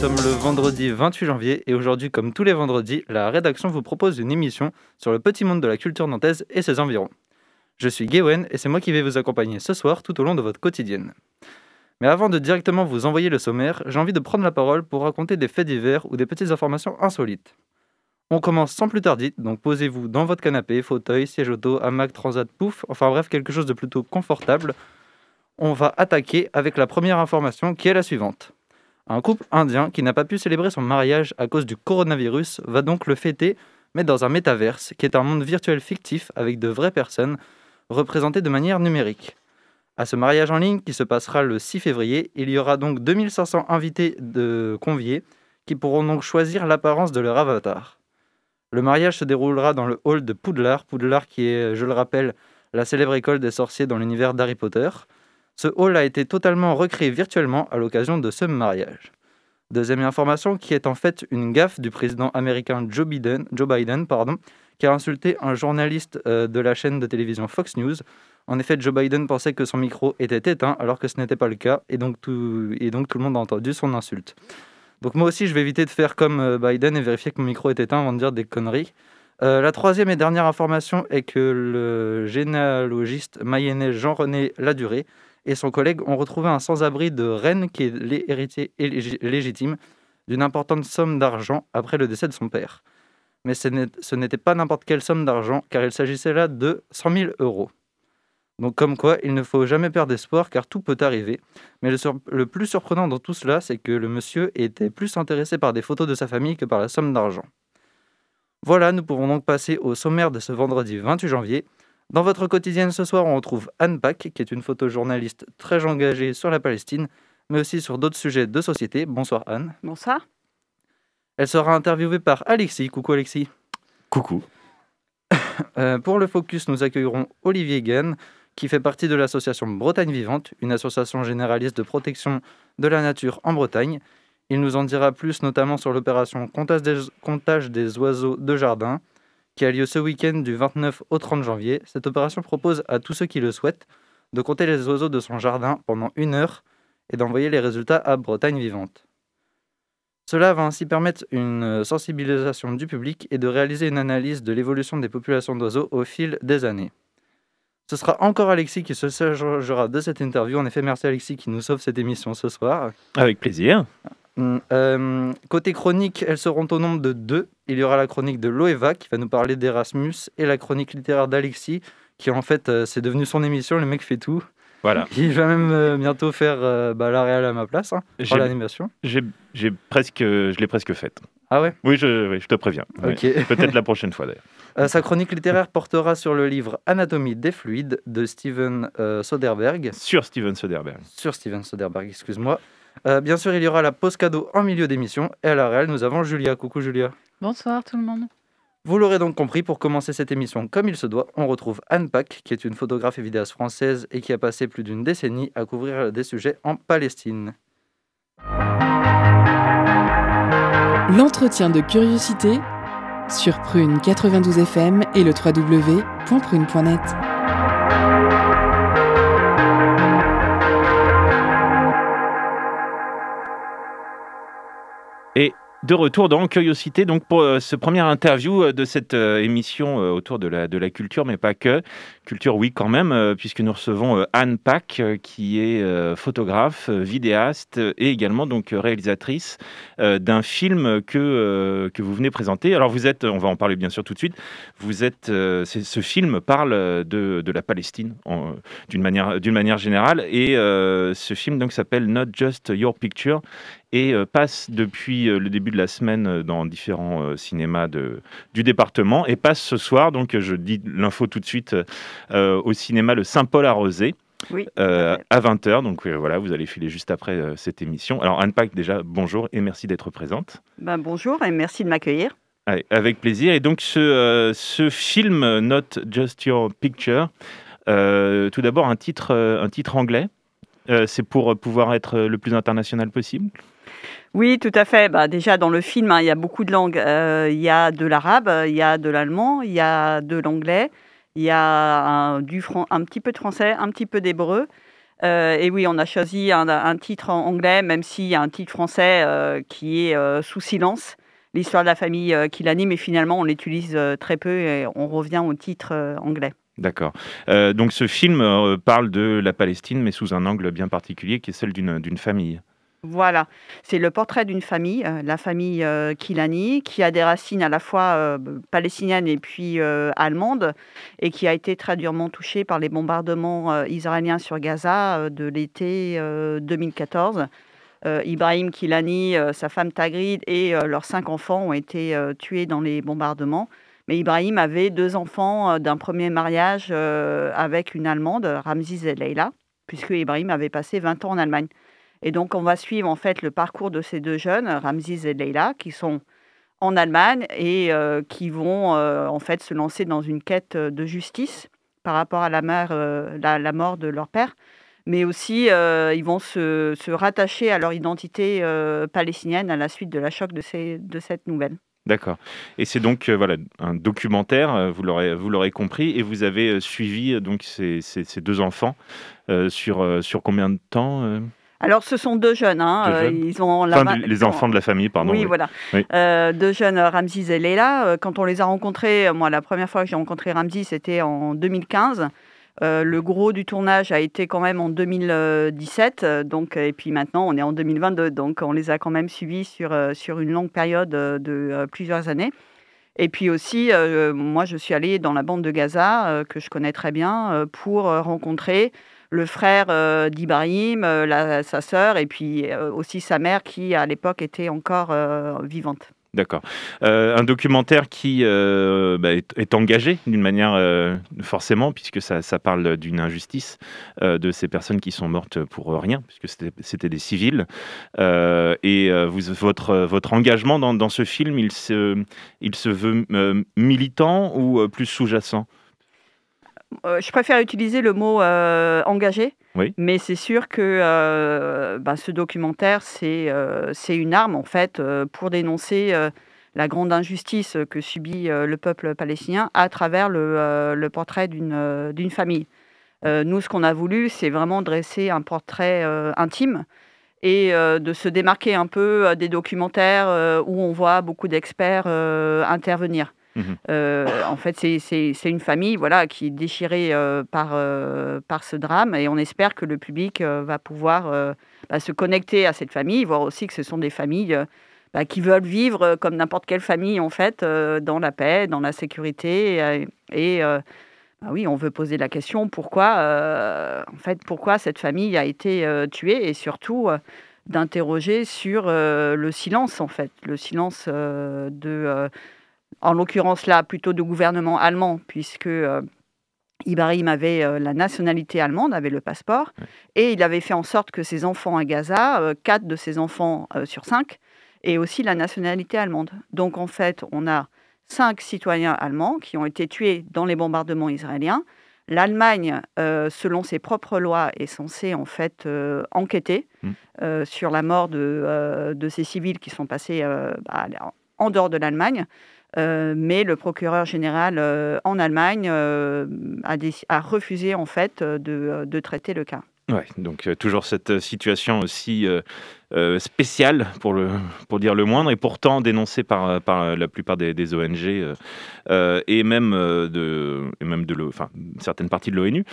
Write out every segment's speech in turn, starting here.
Sommes le vendredi 28 janvier et aujourd'hui, comme tous les vendredis, la rédaction vous propose une émission sur le petit monde de la culture nantaise et ses environs. Je suis Gawen et c'est moi qui vais vous accompagner ce soir tout au long de votre quotidienne. Mais avant de directement vous envoyer le sommaire, j'ai envie de prendre la parole pour raconter des faits divers ou des petites informations insolites. On commence sans plus tarder, donc posez-vous dans votre canapé, fauteuil, siège auto, hamac, transat, pouf, enfin bref, quelque chose de plutôt confortable. On va attaquer avec la première information qui est la suivante. Un couple indien qui n'a pas pu célébrer son mariage à cause du coronavirus va donc le fêter, mais dans un métaverse, qui est un monde virtuel fictif avec de vraies personnes représentées de manière numérique. À ce mariage en ligne qui se passera le 6 février, il y aura donc 2500 invités de conviés qui pourront donc choisir l'apparence de leur avatar. Le mariage se déroulera dans le hall de Poudlard, Poudlard qui est, je le rappelle, la célèbre école des sorciers dans l'univers d'Harry Potter. Ce hall a été totalement recréé virtuellement à l'occasion de ce mariage. Deuxième information qui est en fait une gaffe du président américain Joe Biden, qui a insulté un journaliste euh, de la chaîne de télévision Fox News. En effet, Joe Biden pensait que son micro était éteint alors que ce n'était pas le cas et donc, tout, et donc tout le monde a entendu son insulte. Donc moi aussi je vais éviter de faire comme euh, Biden et vérifier que mon micro est éteint avant de dire des conneries. Euh, la troisième et dernière information est que le généalogiste mayennais Jean-René Laduré et son collègue ont retrouvé un sans-abri de Rennes qui est l'héritier légitime d'une importante somme d'argent après le décès de son père. Mais ce n'était pas n'importe quelle somme d'argent, car il s'agissait là de 100 000 euros. Donc comme quoi, il ne faut jamais perdre espoir, car tout peut arriver. Mais le, le plus surprenant dans tout cela, c'est que le monsieur était plus intéressé par des photos de sa famille que par la somme d'argent. Voilà, nous pouvons donc passer au sommaire de ce vendredi 28 janvier. Dans votre quotidienne ce soir, on retrouve Anne Pack, qui est une photojournaliste très engagée sur la Palestine, mais aussi sur d'autres sujets de société. Bonsoir Anne. Bonsoir. Elle sera interviewée par Alexis. Coucou Alexis. Coucou. Euh, pour le focus, nous accueillerons Olivier Gain, qui fait partie de l'association Bretagne Vivante, une association généraliste de protection de la nature en Bretagne. Il nous en dira plus notamment sur l'opération comptage des oiseaux de jardin, qui a lieu ce week-end du 29 au 30 janvier. Cette opération propose à tous ceux qui le souhaitent de compter les oiseaux de son jardin pendant une heure et d'envoyer les résultats à Bretagne Vivante. Cela va ainsi permettre une sensibilisation du public et de réaliser une analyse de l'évolution des populations d'oiseaux au fil des années. Ce sera encore Alexis qui se chargera de cette interview. En effet, merci Alexis qui nous sauve cette émission ce soir. Avec plaisir. Hum, euh, côté chronique, elles seront au nombre de deux. Il y aura la chronique de Loeva qui va nous parler d'Erasmus et la chronique littéraire d'Alexis qui en fait euh, c'est devenu son émission, le mec fait tout. Voilà. Il va même euh, bientôt faire bah, la réelle à ma place hein, pour l'animation. J'ai presque, je l'ai presque faite. Ah ouais? Oui, je, je te préviens. Peut-être la prochaine fois d'ailleurs. sa chronique littéraire portera sur le livre Anatomie des fluides de Steven Soderbergh. Sur Steven Soderbergh. Sur Steven Soderbergh, excuse-moi. Euh, bien sûr, il y aura la pause cadeau en milieu d'émission. Et à la réelle, nous avons Julia. Coucou Julia. Bonsoir tout le monde. Vous l'aurez donc compris, pour commencer cette émission comme il se doit, on retrouve Anne Pack, qui est une photographe et vidéaste française et qui a passé plus d'une décennie à couvrir des sujets en Palestine. L'entretien de curiosité sur Prune 92 FM et le www.prune.net. de retour dans Curiosité, donc pour euh, ce premier interview euh, de cette euh, émission autour de la, culture, mais pas que. Culture, oui, quand même, puisque nous recevons Anne Pack, qui est photographe, vidéaste et également donc réalisatrice d'un film que, que vous venez présenter. Alors, vous êtes, on va en parler bien sûr tout de suite, vous êtes, ce film parle de, la Palestine d'une manière, manière générale, et ce film donc s'appelle Not Just Your Picture et euh, passe depuis euh, le début de la semaine euh, dans différents cinémas de, du département et passe ce soir, donc je dis l'info tout de suite, au cinéma Le Saint-Paul à Rosé. Oui, à 20h. Donc voilà, vous allez filer juste après cette émission. Alors Anne Pack, déjà, bonjour et merci d'être présente. Ben, bonjour et merci de m'accueillir. avec plaisir. Et donc ce, ce film, Not Just Your Picture, tout d'abord un titre, un titre anglais. c'est pour pouvoir être le plus international possible oui, tout à fait. Bah, déjà, dans le film, hein, il y a beaucoup de langues. il y a de l'arabe, il y a de l'allemand, il y a de l'anglais, il y a un, du un petit peu de français, un petit peu d'hébreu. Euh, et oui, on a choisi un, titre en anglais, même s'il y a un titre français euh, qui est euh, sous silence, l'histoire de la famille qui l'anime, et finalement on l'utilise très peu et on revient au titre anglais. D'accord. donc ce film parle de la Palestine, mais sous un angle bien particulier qui est celle d'une famille. Voilà, c'est le portrait d'une famille, euh, la famille euh, Kilani, qui a des racines à la fois euh, palestiniennes et puis allemandes, et qui a été très durement touchée par les bombardements israéliens sur Gaza de l'été 2014. Ibrahim Kilani, sa femme Tagrid et leurs cinq enfants ont été tués dans les bombardements. Mais Ibrahim avait deux enfants d'un premier mariage avec une Allemande, Ramziz et Leila, puisque Ibrahim avait passé 20 ans en Allemagne. Et donc, on va suivre en fait le parcours de ces deux jeunes, Ramziz et Leila, qui sont en Allemagne et euh, qui vont euh, en fait se lancer dans une quête de justice par rapport à la, euh, mort de leur père, mais aussi ils vont se, rattacher à leur identité palestinienne à la suite de la choc de, cette nouvelle. D'accord. Et c'est donc voilà un documentaire, vous l'aurez compris, et vous avez suivi donc ces, deux enfants sur combien de temps alors, ce sont deux jeunes. Hein, euh, ils ont les enfants de la famille, pardon. Oui, voilà. Euh, deux jeunes, Ramzi et Leila. Euh, quand on les a rencontrés, moi, la première fois que j'ai rencontré Ramzi, c'était en 2015. le gros du tournage a été quand même en 2017, donc, et puis maintenant on est en 2022, donc on les a quand même suivis sur, sur une longue période de plusieurs années. Et puis aussi, moi je suis allée dans la bande de Gaza, que je connais très bien, pour rencontrer le frère euh, d'Ibrahim, euh, sa sœur, et puis euh, aussi sa mère qui, à l'époque, était encore vivante. D'accord. un documentaire qui bah, est, engagé d'une manière forcément, puisque ça, parle d'une injustice de ces personnes qui sont mortes pour rien, puisque c'était des civils. et votre, engagement dans, ce film, il se veut militant ou plus sous-jacent? Euh, je préfère utiliser le mot euh, engagé, mais c'est sûr que euh, bah, ce documentaire, c'est une arme en fait pour dénoncer la grande injustice que subit le peuple palestinien à travers le, le portrait d'une famille. nous, ce qu'on a voulu, c'est vraiment dresser un portrait intime et de se démarquer un peu des documentaires où on voit beaucoup d'experts intervenir. Mhm. Euh, en fait, c'est une famille voilà, qui est déchirée euh, par, euh, par ce drame et on espère que le public va pouvoir bah, se connecter à cette famille, voir aussi que ce sont des familles bah, qui veulent vivre comme n'importe quelle famille, en fait, dans la paix, dans la sécurité. Et, bah oui, on veut poser la question pourquoi, en fait, pourquoi cette famille a été tuée et surtout d'interroger sur le silence, en fait, le silence de en l'occurrence là plutôt de gouvernement allemand, puisque euh, Ibrahim avait euh, la nationalité allemande, avait le passeport, et il avait fait en sorte que ses enfants à Gaza, euh, quatre de ses enfants sur cinq, aient aussi la nationalité allemande. Donc en fait, on a cinq citoyens allemands qui ont été tués dans les bombardements israéliens. L'Allemagne, selon ses propres lois, est censée en fait enquêter mmh. sur la mort de, de, ces civils qui sont passés bah, en dehors de l'Allemagne. Euh, mais le procureur général euh, en Allemagne euh, a, refusé en fait de traiter le cas. Ouais, donc toujours cette situation aussi euh, spéciale, pour, le, pour dire le moindre, et pourtant dénoncée par, par la plupart des, ONG et même de, et même de enfin, certaines parties de l'ONU.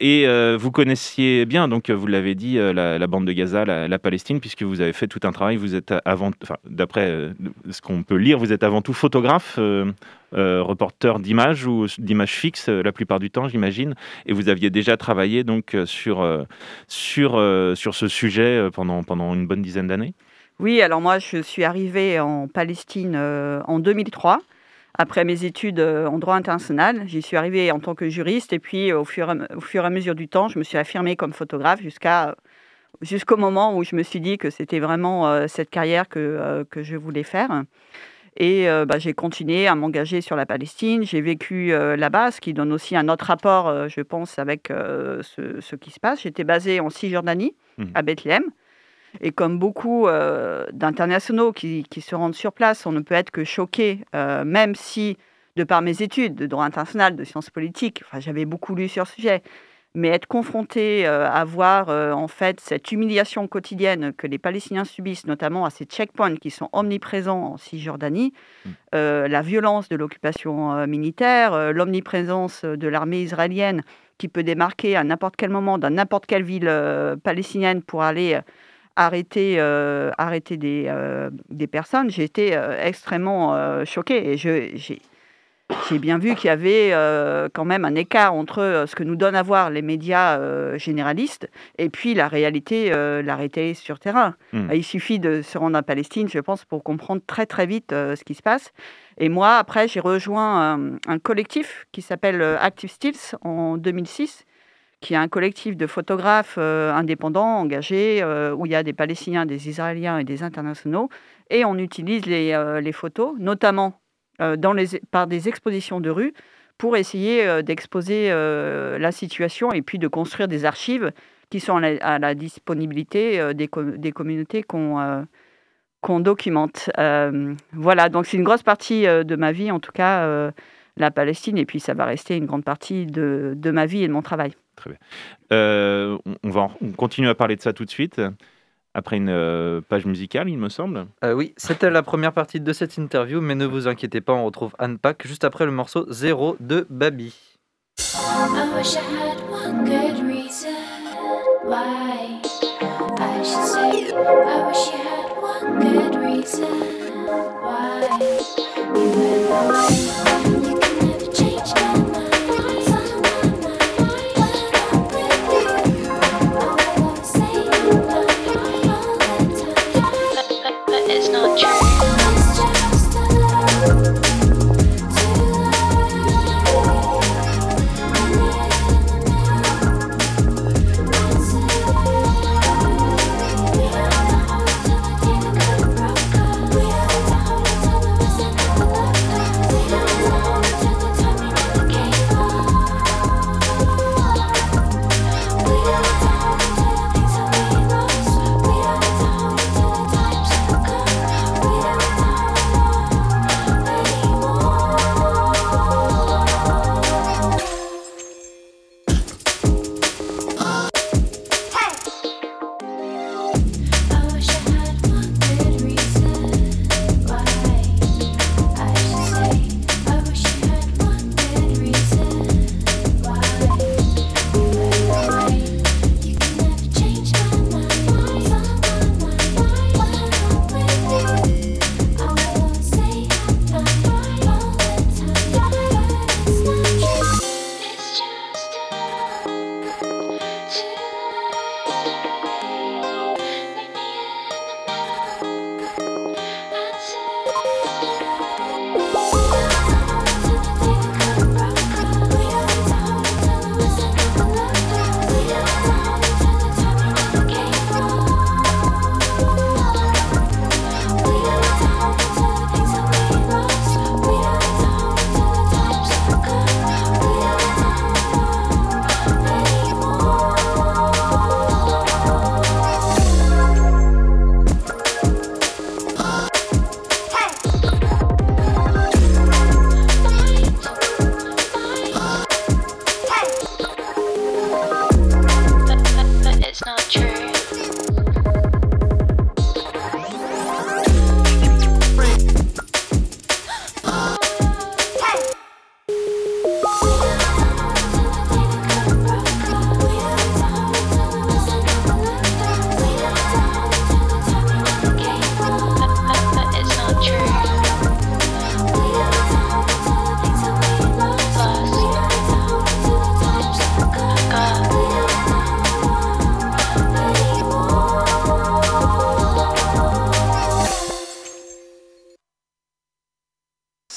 et vous connaissiez bien, donc vous l'avez dit, la, bande de Gaza, la, Palestine, puisque vous avez fait tout un travail. Vous êtes avant, d'après ce qu'on peut lire, vous êtes avant tout photographe. Euh, reporter d'images ou d'images fixes euh, la plupart du temps, j'imagine. Et vous aviez déjà travaillé donc euh, sur, sur, sur ce sujet pendant, pendant une bonne dizaine d'années Oui, alors moi je suis arrivée en Palestine en 2003 après mes études en droit international. J'y suis arrivée en tant que juriste et puis au fur, et, au fur et à mesure du temps, je me suis affirmée comme photographe jusqu'à jusqu'au moment où je me suis dit que c'était vraiment cette carrière que, que je voulais faire. Et bah, j'ai continué à m'engager sur la Palestine. J'ai vécu là-bas, ce qui donne aussi un autre rapport, je pense, avec ce, qui se passe. J'étais basée en Cisjordanie, mmh. à Bethléem. Et comme beaucoup d'internationaux qui, qui, se rendent sur place, on ne peut être que choqué, même si, de par mes études de droit international, de sciences politiques, enfin, j'avais beaucoup lu sur ce sujet, mais être confronté euh, à voir euh, en fait cette humiliation quotidienne que les Palestiniens subissent, notamment à ces checkpoints qui sont omniprésents en Cisjordanie, mm. euh, la violence de l'occupation militaire, l'omniprésence de l'armée israélienne qui peut démarquer à n'importe quel moment dans n'importe quelle ville palestinienne pour aller arrêter, arrêter des, des personnes, j'ai été extrêmement choquée et j'ai bien vu qu'il y avait euh, quand même un écart entre euh, ce que nous donnent à voir les médias euh, généralistes et puis la réalité, la réalité sur terrain. Hmm. Il suffit de se rendre en Palestine, je pense, pour comprendre très très vite ce qui se passe. Et moi, après, j'ai rejoint un, collectif qui s'appelle Active Stills en 2006 qui est un collectif de photographes indépendants, engagés, où il y a des Palestiniens, des Israéliens et des internationaux. Et on utilise les, les photos, notamment euh, par des expositions de rue pour essayer euh, d'exposer euh, la situation et puis de construire des archives qui sont à la, disponibilité des, communautés qu'on qu'on documente. voilà, donc c'est une grosse partie de ma vie, en tout cas, la Palestine, et puis ça va rester une grande partie de ma vie et de mon travail. Très bien. on va on continue à parler de ça tout de suite après une euh, page musicale, il me semble. Euh, oui, c'était la première partie de cette interview, mais ne vous inquiétez pas, on retrouve Anne Pack juste après le morceau Zéro de Babi.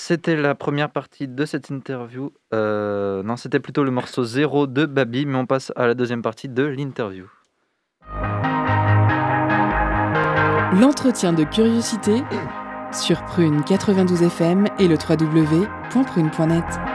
C'était la première partie de cette interview. Euh, non, c'était plutôt le morceau 0 de Babi, mais on passe à la deuxième partie de l'interview. L'entretien de curiosité sur Prune 92 FM et le www.prune.net.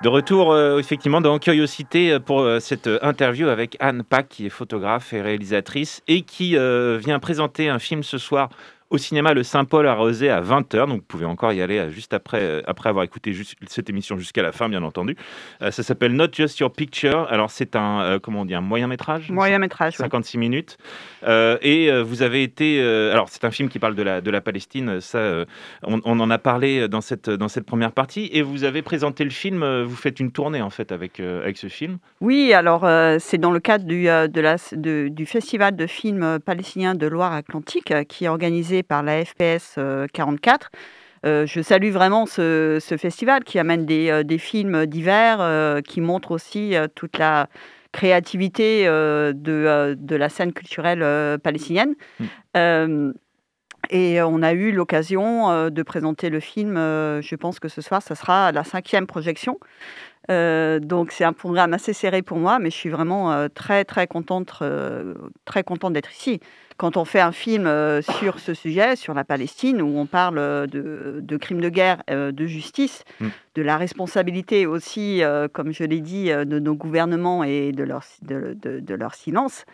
De retour euh, effectivement dans Curiosité euh, pour euh, cette interview avec Anne Pack qui est photographe et réalisatrice et qui vient présenter un film ce soir au cinéma Le Saint-Paul à Rosé à 20h. Donc vous pouvez encore y aller euh, juste après, euh, après avoir écouté cette émission jusqu'à la fin, bien entendu. Euh, ça s'appelle Not Just Your Picture. Alors c'est un, comment on dit, un moyen métrage Moyen métrage. 56 minutes. et vous avez été. alors c'est un film qui parle de la, de la Palestine. Ça, on, en a parlé dans cette, dans cette première partie. Et vous avez présenté le film. Vous faites une tournée en fait avec, avec ce film. Oui, alors c'est dans le cadre du, de la, du festival de films palestiniens de Loire-Atlantique qui est organisé par la FPS 44. Euh, euh, je salue vraiment ce, festival qui amène des, euh, films divers, qui montrent aussi toute la créativité de, la scène culturelle palestinienne. Mm. et on a eu l'occasion de présenter le film, je pense que ce soir, ça sera la cinquième projection. donc c'est un programme assez serré pour moi, mais je suis vraiment très très contente, très contente d'être ici quand on fait un film euh, sur ce sujet, sur la Palestine, où on parle euh, de, crimes de guerre, euh, de justice, mm. de la responsabilité aussi, comme je l'ai dit, de nos gouvernements et de leur, de, leur silence,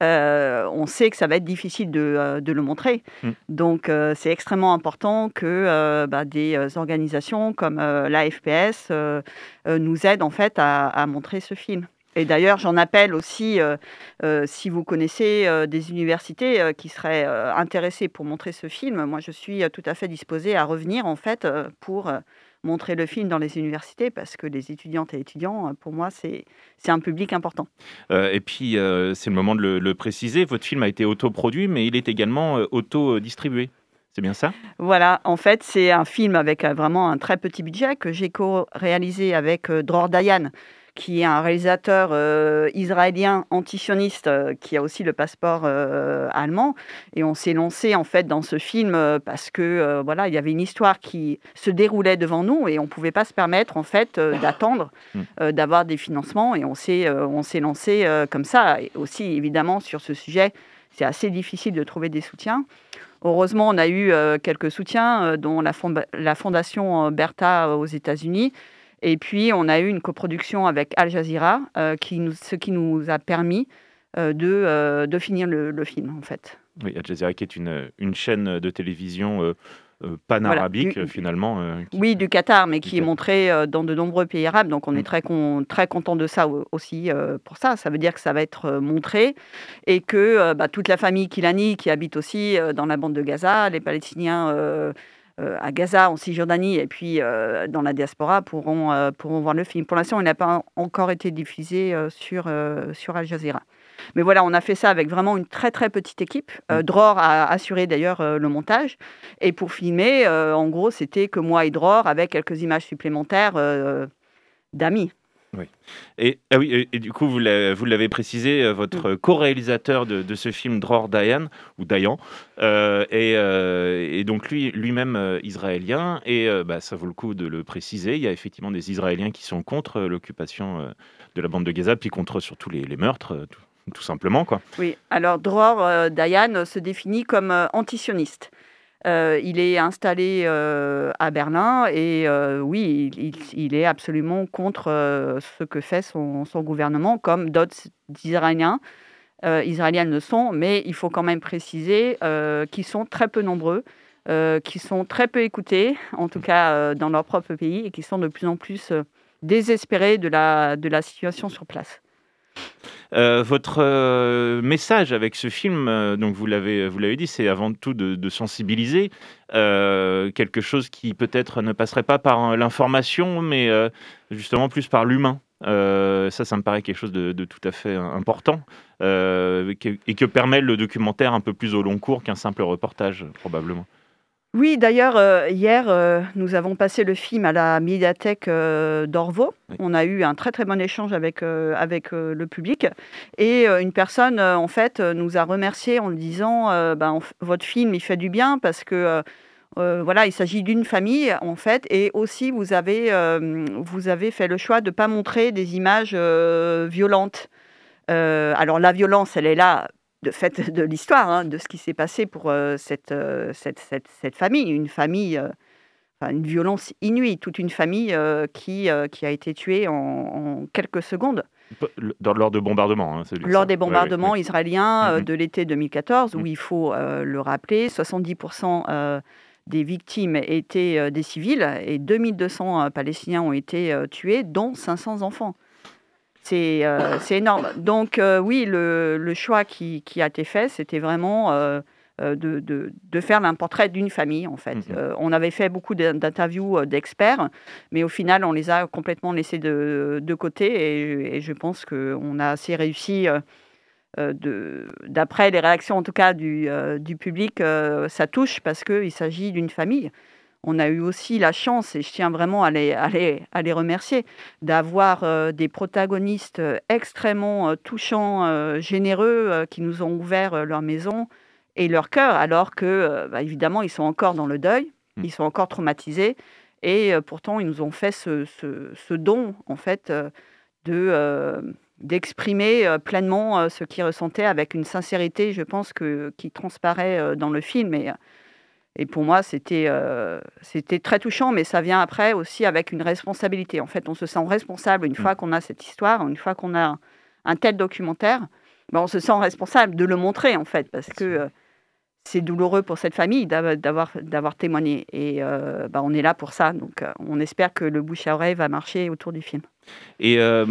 on sait que ça va être difficile de, le montrer. Mm. Donc, c'est extrêmement important que bah, des organisations comme la FPS nous aident en fait à montrer ce film. Et d'ailleurs, j'en appelle aussi, euh, euh, si vous connaissez euh, des universités qui seraient intéressées pour montrer ce film, moi je suis tout à fait disposée à revenir en fait pour montrer le film dans les universités parce que les étudiantes et étudiants, pour moi, c'est un public important. et puis, c'est le moment de le, le, préciser, votre film a été autoproduit, mais il est également auto-distribué. C'est bien ça? Voilà, en fait, c'est un film avec vraiment un très petit budget que j'ai co-réalisé avec Dror Dayan, qui est un réalisateur euh, israélien antisioniste euh, qui a aussi le passeport euh, allemand. Et on s'est lancé en fait dans ce film parce que voilà, il y avait une histoire qui se déroulait devant nous et on pouvait pas se permettre en fait d'attendre hmm. d'avoir des financements. Et on s'est on s'est lancé comme ça. Et aussi évidemment sur ce sujet, c'est assez difficile de trouver des soutiens. Heureusement, on a eu quelques soutiens, dont la, la fondation Bertha aux États-Unis, et puis, on a eu une coproduction avec Al Jazeera, euh, qui nous, ce qui nous a permis euh, de, euh, de, finir le, film, en fait. Oui, Al Jazeera, qui est une, une chaîne de télévision pan-arabique, finalement. Oui, du Qatar, mais qui est montré dans de nombreux pays arabes. Donc, on est mm. très, très content de ça aussi pour ça. Ça veut dire que ça va être montré et que bah, toute la famille Kilani, qui habite aussi dans la bande de Gaza, les Palestiniens à Gaza, en Cisjordanie et puis euh, dans la diaspora pourront, euh, pourront voir le film. Pour l'instant, il n'a pas encore été diffusé sur, sur Al Jazeera. Mais voilà, on a fait ça avec vraiment une très très petite équipe. Mm. Dror a assuré d'ailleurs le montage. Et pour filmer, en gros, c'était que moi et Dror avec quelques images supplémentaires d'amis. Oui. Et, ah oui, et, du coup, vous l'avez précisé, euh, votre mm. co-réalisateur de, ce film, Dror Dayan, ou Dayan, euh, euh, et, donc lui, lui-même israélien, et bah, ça vaut le coup de le préciser, il y a effectivement des Israéliens qui sont contre l'occupation de la bande de Gaza, puis contre surtout les, les meurtres, tout, simplement. Quoi. Oui, alors Dror Dayan se définit comme antisioniste. Euh, il est installé euh, à Berlin et euh, oui, il, est absolument contre ce que fait son, gouvernement, comme d'autres Israéliens. Israéliens le sont, mais il faut quand même préciser qu'ils sont très peu nombreux, qu'ils sont très peu écoutés, en tout cas dans leur propre pays, et qu'ils sont de plus en plus désespérés de la situation sur place. Euh, votre euh, message avec ce film, euh, donc vous l'avez, vous l'avez dit, c'est avant tout de, sensibiliser quelque chose qui peut-être ne passerait pas par l'information, mais justement plus par l'humain. ça, ça me paraît quelque chose de, de tout à fait important et que permet le documentaire un peu plus au long cours qu'un simple reportage, probablement. Oui, d'ailleurs, euh, hier, euh, nous avons passé le film à la médiathèque euh, d'Orvaux. On a eu un très très bon échange avec, avec le public. Et une personne, en fait, nous a remercié en disant ben, Votre film, il fait du bien parce que. voilà, il s'agit d'une famille en fait, et aussi vous avez, vous avez fait le choix de ne pas montrer des images violentes. alors la violence, elle est là de fait de l'histoire, hein, de ce qui s'est passé pour cette, cette, cette, cette, famille, une famille une violence inouïe, toute une famille qui, qui a été tuée en, quelques secondes. lors de bombardements. Hein, lors des bombardements israéliens mm-hmm. de l'été 2014, où mm. il faut le rappeler, 70% des victimes étaient des civils et 2200 Palestiniens ont été tués, dont 500 enfants. C'est énorme. Donc oui, le, le choix qui, qui, a été fait, c'était vraiment euh, de, de, faire un portrait d'une famille, en fait. Mhm. Euh, on avait fait beaucoup d'interviews euh, d'experts, mais au final, on les a complètement laissés de, de côté et, je pense qu'on a assez réussi. D'après les réactions, en tout cas, du, du public, ça touche parce qu'il s'agit d'une famille on a eu aussi la chance, et je tiens vraiment à les, à les, à les remercier, d'avoir des protagonistes extrêmement touchants, généreux, qui nous ont ouvert leur maison, et leur cœur, alors que, euh, bah, évidemment, ils sont encore dans le deuil, mmh. ils sont encore traumatisés, et euh, pourtant, ils nous ont fait ce, ce, don, en fait, euh, de d'exprimer pleinement ce qu'ils ressentaient avec une sincérité, je pense, que, qui transparaît dans le film. Et, et pour moi, c'était c'était très touchant, mais ça vient après aussi avec une responsabilité. En fait, on se sent responsable une mmh. fois qu'on a cette histoire, une fois qu'on a un tel documentaire, ben, on se sent responsable de le montrer, en fait, parce que c'est douloureux pour cette famille d'avoir, d'avoir témoigné. Et euh, bah, on est là pour ça. Donc, euh, on espère que le bouche à oreille va marcher autour du film. Et euh,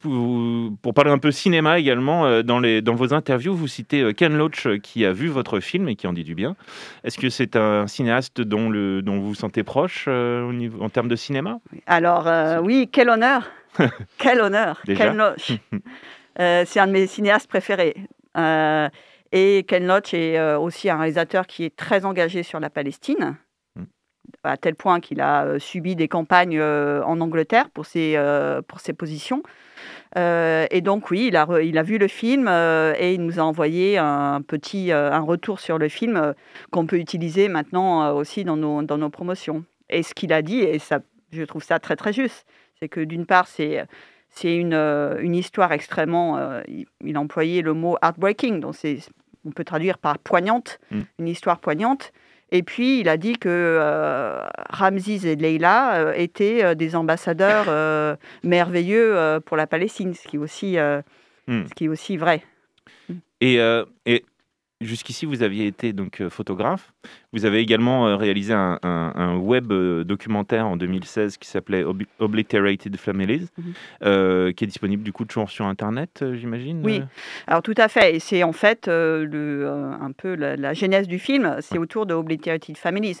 pour, parler un peu cinéma également, dans, les, dans vos interviews, vous citez Ken Loach qui a vu votre film et qui en dit du bien. Est-ce que c'est un cinéaste dont, le, dont vous vous sentez proche au niveau, en termes de cinéma? Alors, oui, quel honneur Quel honneur Ken Loach C'est un de mes cinéastes préférés. Et Ken Loach est euh, aussi un réalisateur qui est très engagé sur la Palestine, mm. à tel point qu'il a euh, subi des campagnes euh, en Angleterre pour ses, pour ses positions. et donc oui, il a, il a vu le film et il nous a envoyé un petit un retour sur le film qu'on peut utiliser maintenant aussi dans nos, dans nos promotions. Et ce qu'il a dit, et ça, je trouve ça très très juste, c'est que d'une part, c'est c'est une, une, histoire extrêmement. il, a employé le mot heartbreaking, donc c'est on peut traduire par poignante, mm. une histoire poignante. Et puis, il a dit que euh, Ramses et Leila euh, étaient euh, des ambassadeurs merveilleux pour la Palestine, ce qui est aussi, mm. ce qui est aussi vrai. Et, et jusqu'ici, vous aviez été donc photographe. Vous avez également euh, réalisé un, web euh, documentaire en 2016 qui s'appelait Obliterated Families, mhm. euh, qui est disponible du coup toujours sur Internet, j'imagine Oui, alors tout à fait. Et c'est en fait le, un peu la, genèse du film, c'est autour de Obliterated Families.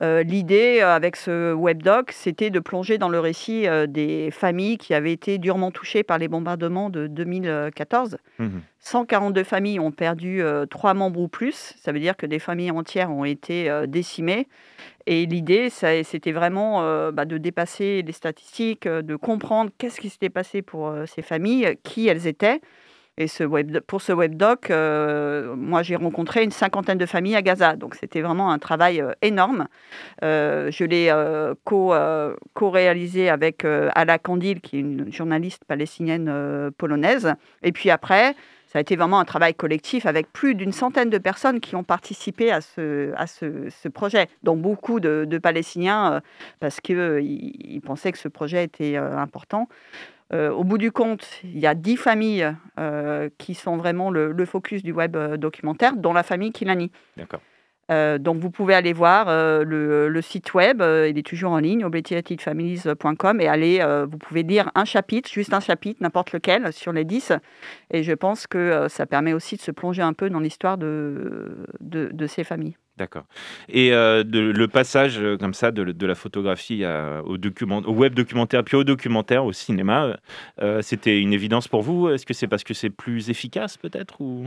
L'idée avec ce web doc, c'était de plonger dans le récit des familles qui avaient été durement touchées par les bombardements de 2014. 142 mhm. familles ont perdu trois membres ou plus. Ça veut dire que des familles entières ont été euh, décimés. Et l'idée, c'était vraiment euh, bah, de dépasser les statistiques, euh, de comprendre qu'est-ce qui s'était passé pour ces familles, qui elles étaient. Et ce web, pour ce webdoc, moi j'ai rencontré une cinquantaine de familles à Gaza. Donc c'était vraiment un travail énorme. je l'ai co-réalisé avec Ala Kandil, qui est une journaliste palestinienne polonaise. Et puis après, ça a été vraiment un travail collectif avec plus d'une centaine de personnes qui ont participé à ce, projet, dont beaucoup de, Palestiniens, euh, parce qu'ils euh, pensaient que ce projet était euh, important. au bout du compte, il y a dix familles qui sont vraiment le, le, focus du web documentaire, dont la famille Kilani. D'accord. Euh, donc vous pouvez aller voir euh, le, site web, euh, il est toujours en ligne, obligatedfamilies.com et aller, vous pouvez lire un chapitre, juste un chapitre, n'importe lequel, sur les 10. Et je pense que ça permet aussi de se plonger un peu dans l'histoire de, ces familles. D'accord. Et le passage comme ça de, la photographie au web documentaire, puis au documentaire, au cinéma, c'était une évidence pour vous? Est-ce que c'est parce que c'est plus efficace peut-être ou...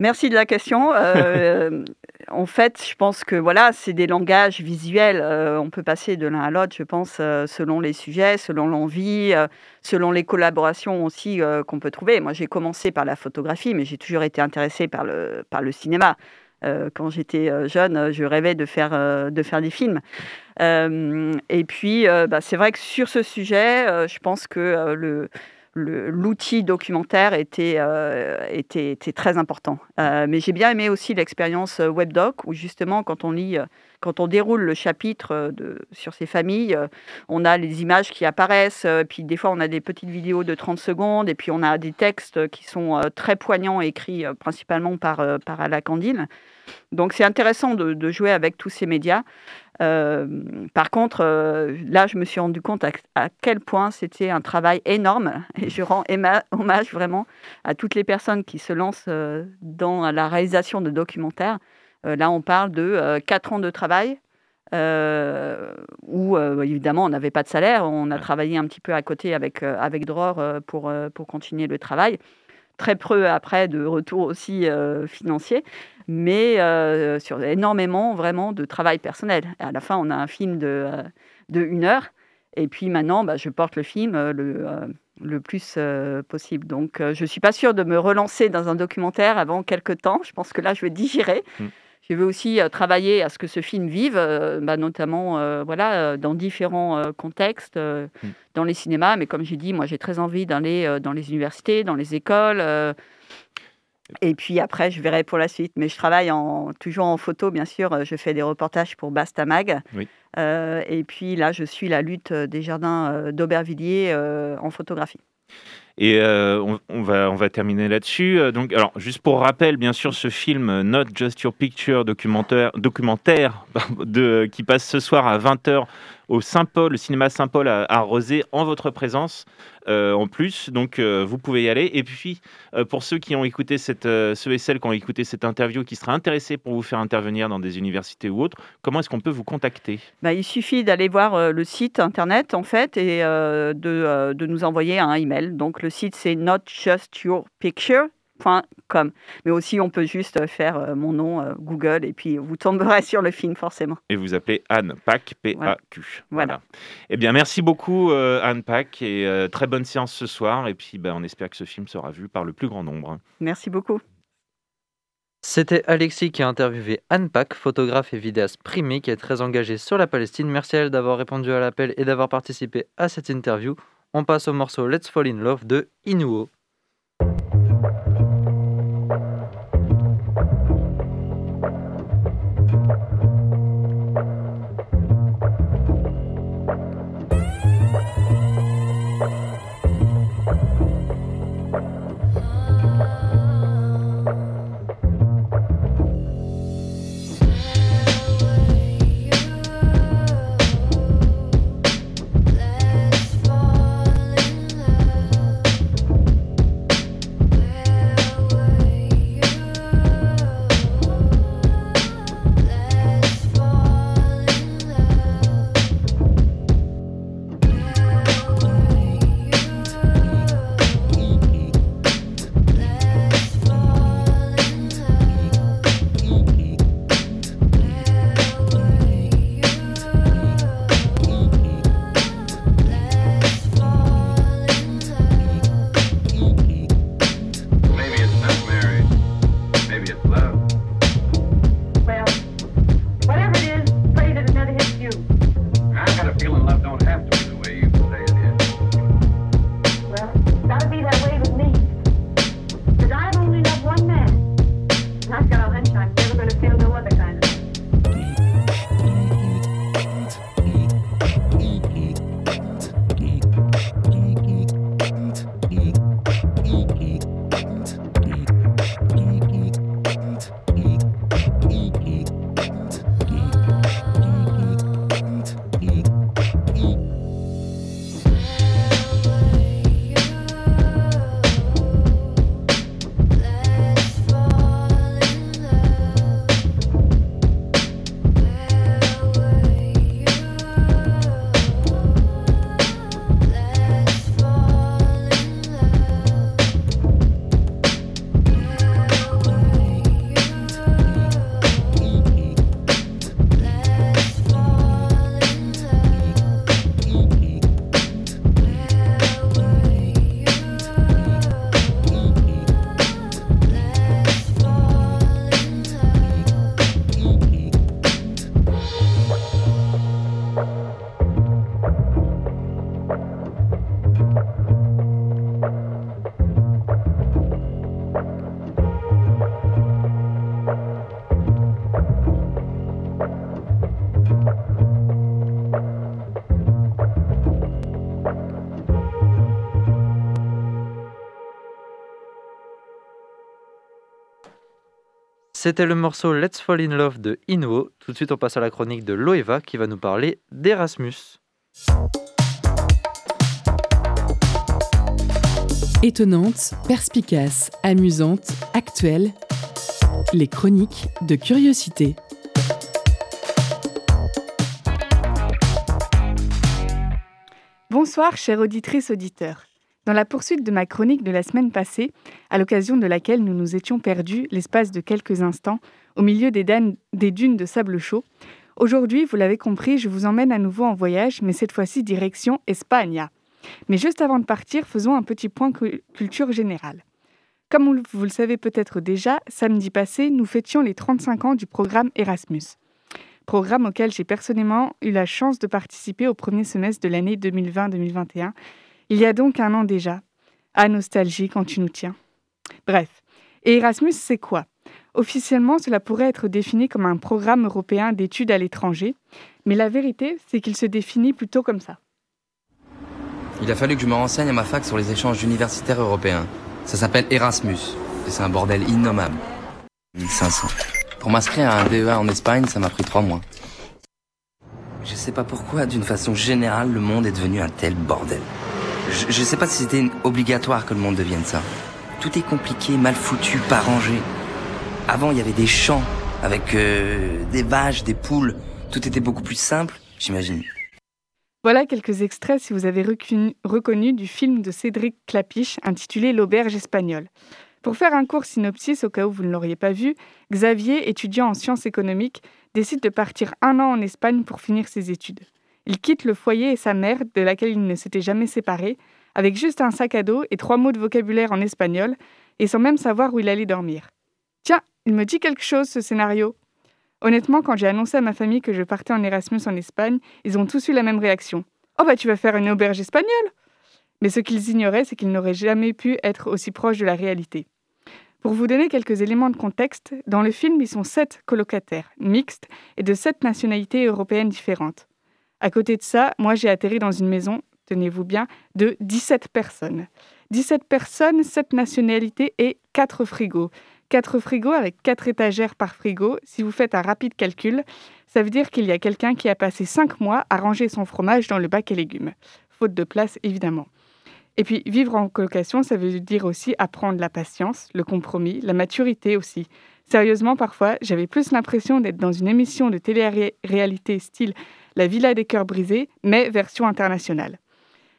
Merci de la question. Euh, en fait, je pense que voilà, c'est des langages visuels. Euh, on peut passer de l'un à l'autre, je pense, euh, selon les sujets, selon l'envie, selon les collaborations aussi qu'on peut trouver. Moi, j'ai commencé par la photographie, mais j'ai toujours été intéressée par le, par le cinéma. quand j'étais jeune, je rêvais de faire, de faire des films. et puis, bah, c'est vrai que sur ce sujet, je pense que le l'outil documentaire était, euh, était, était, très important. Euh, mais j'ai bien aimé aussi l'expérience euh, WebDoc, où justement, quand on lit, quand on déroule le chapitre sur ces familles, on a les images qui apparaissent, puis des fois on a des petites vidéos de 30 secondes, et puis on a des textes qui sont très poignants, écrits principalement par, par Alacandine. Donc c'est intéressant de, jouer avec tous ces médias. Euh, par contre, euh, là, je me suis rendu compte à, quel point c'était un travail énorme et je rends hommage vraiment à toutes les personnes qui se lancent euh, dans la réalisation de documentaires. là, on parle de 4 ans de travail où, évidemment, on n'avait pas de salaire. On a travaillé un petit peu à côté avec, avec Dror pour, pour continuer le travail. Très peu après de retour aussi financier mais euh, sur énormément vraiment de travail personnel. Et à la fin, on a un film de, euh, de une heure, et puis maintenant, bah, je porte le film euh, le, le plus possible. Donc, je ne suis pas sûre de me relancer dans un documentaire avant quelques temps. Je pense que là, je vais digérer. Mm. Je veux aussi travailler à ce que ce film vive, bah, notamment voilà, dans différents contextes, mm. dans les cinémas. Mais comme j'ai dit, moi, j'ai très envie d'aller dans les universités, dans les écoles et puis après, je verrai pour la suite. Mais je travaille en, toujours en photo, bien sûr. Je fais des reportages pour Bastamag. Oui. Euh, et puis là, je suis la lutte des jardins euh, d'Aubervilliers euh, en photographie. Et on, va, on va terminer là-dessus. Donc, alors, juste pour rappel, bien sûr, ce film Not Just Your Picture, documentaire, documentaire de, qui passe ce soir à 20h au Saint-Paul, le cinéma Saint-Paul à, à, Rosé, en votre présence euh, en plus. Donc euh, vous pouvez y aller. Et puis euh, pour ceux qui ont écouté cette, ceux et celles qui ont écouté cette interview, qui seraient intéressés pour vous faire intervenir dans des universités ou autres, comment est-ce qu'on peut vous contacter? Bah, Il suffit d'aller voir le site internet en fait et de, de, nous envoyer un email. Donc le site c'est Not Just Your Picture Com. Mais aussi, on peut juste faire euh, mon nom euh, Google et puis vous tomberez sur le film forcément. Et vous appelez Anne Pack, P-A-Q. Voilà. Eh bien, merci beaucoup euh, Anne Pack et très bonne séance ce soir. Et puis, ben, on espère que ce film sera vu par le plus grand nombre. Merci beaucoup. C'était Alexis qui a interviewé Anne Pack, photographe et vidéaste primé qui est très engagée sur la Palestine. Merci à elle d'avoir répondu à l'appel et d'avoir participé à cette interview. On passe au morceau Let's Fall in Love de Inuo. C'était le morceau Let's Fall in Love de Inuo. Tout de suite, on passe à la chronique de Loeva qui va nous parler d'Erasmus. Étonnante, perspicace, amusante, actuelle, les chroniques de curiosité. Bonsoir, chère auditrice auditeur. Dans la poursuite de ma chronique de la semaine passée, à l'occasion de laquelle nous nous étions perdus l'espace de quelques instants au milieu des, dunes de sable chaud, aujourd'hui, vous l'avez compris, je vous emmène à nouveau en voyage, mais cette fois-ci direction Espagne. Mais juste avant de partir, faisons un petit point culture générale. Comme vous le savez peut-être déjà, samedi passé, nous fêtions les 35 ans du programme Erasmus. Programme auquel j'ai personnellement eu la chance de participer au premier semestre de l'année 2020-2021, il y a donc un an déjà. Ah, nostalgie quand tu nous tiens. Bref. Et Erasmus, c'est quoi? Officiellement, cela pourrait être défini comme un programme européen d'études à l'étranger, mais la vérité, c'est qu'il se définit plutôt comme ça. Il a fallu que je me renseigne à ma fac sur les échanges universitaires européens. Ça s'appelle Erasmus, et c'est un bordel innommable. 1500. Pour m'inscrire à un DEA en Espagne, ça m'a pris trois mois. Je sais pas pourquoi, d'une façon générale, le monde est devenu un tel bordel. Je, je sais pas si c'était obligatoire que le monde devienne ça. Tout est compliqué, mal foutu, pas rangé. Avant, il y avait des champs avec euh, des vaches, des poules. Tout était beaucoup plus simple, j'imagine. Voilà quelques extraits, si vous avez reconnu, du film de Cédric Clapiche intitulé L'auberge espagnole. Pour faire un court synopsis, au cas où vous ne l'auriez pas vu, Xavier, étudiant en sciences économiques, décide de partir un an en Espagne pour finir ses études. Il quitte le foyer et sa mère, de laquelle il ne s'était jamais séparé, avec juste un sac à dos et trois mots de vocabulaire en espagnol, et sans même savoir où il allait dormir. Tiens, il me dit quelque chose ce scénario, Honnêtement, quand j'ai annoncé à ma famille que je partais en Erasmus en Espagne, ils ont tous eu la même réaction. Oh bah tu vas faire une auberge espagnole Mais ce qu'ils ignoraient, c'est qu'ils n'auraient jamais pu être aussi proches de la réalité. Pour vous donner quelques éléments de contexte, dans le film, ils sont sept colocataires, mixtes, et de sept nationalités européennes différentes. À côté de ça, moi j'ai atterri dans une maison, tenez-vous bien, de 17 personnes. 17 personnes, 7 nationalités et 4 frigos. Quatre frigos avec quatre étagères par frigo, si vous faites un rapide calcul, ça veut dire qu'il y a quelqu'un qui a passé cinq mois à ranger son fromage dans le bac à légumes. Faute de place, évidemment. Et puis, vivre en colocation, ça veut dire aussi apprendre la patience, le compromis, la maturité aussi. Sérieusement, parfois, j'avais plus l'impression d'être dans une émission de télé-réalité style La Villa des cœurs brisés, mais version internationale.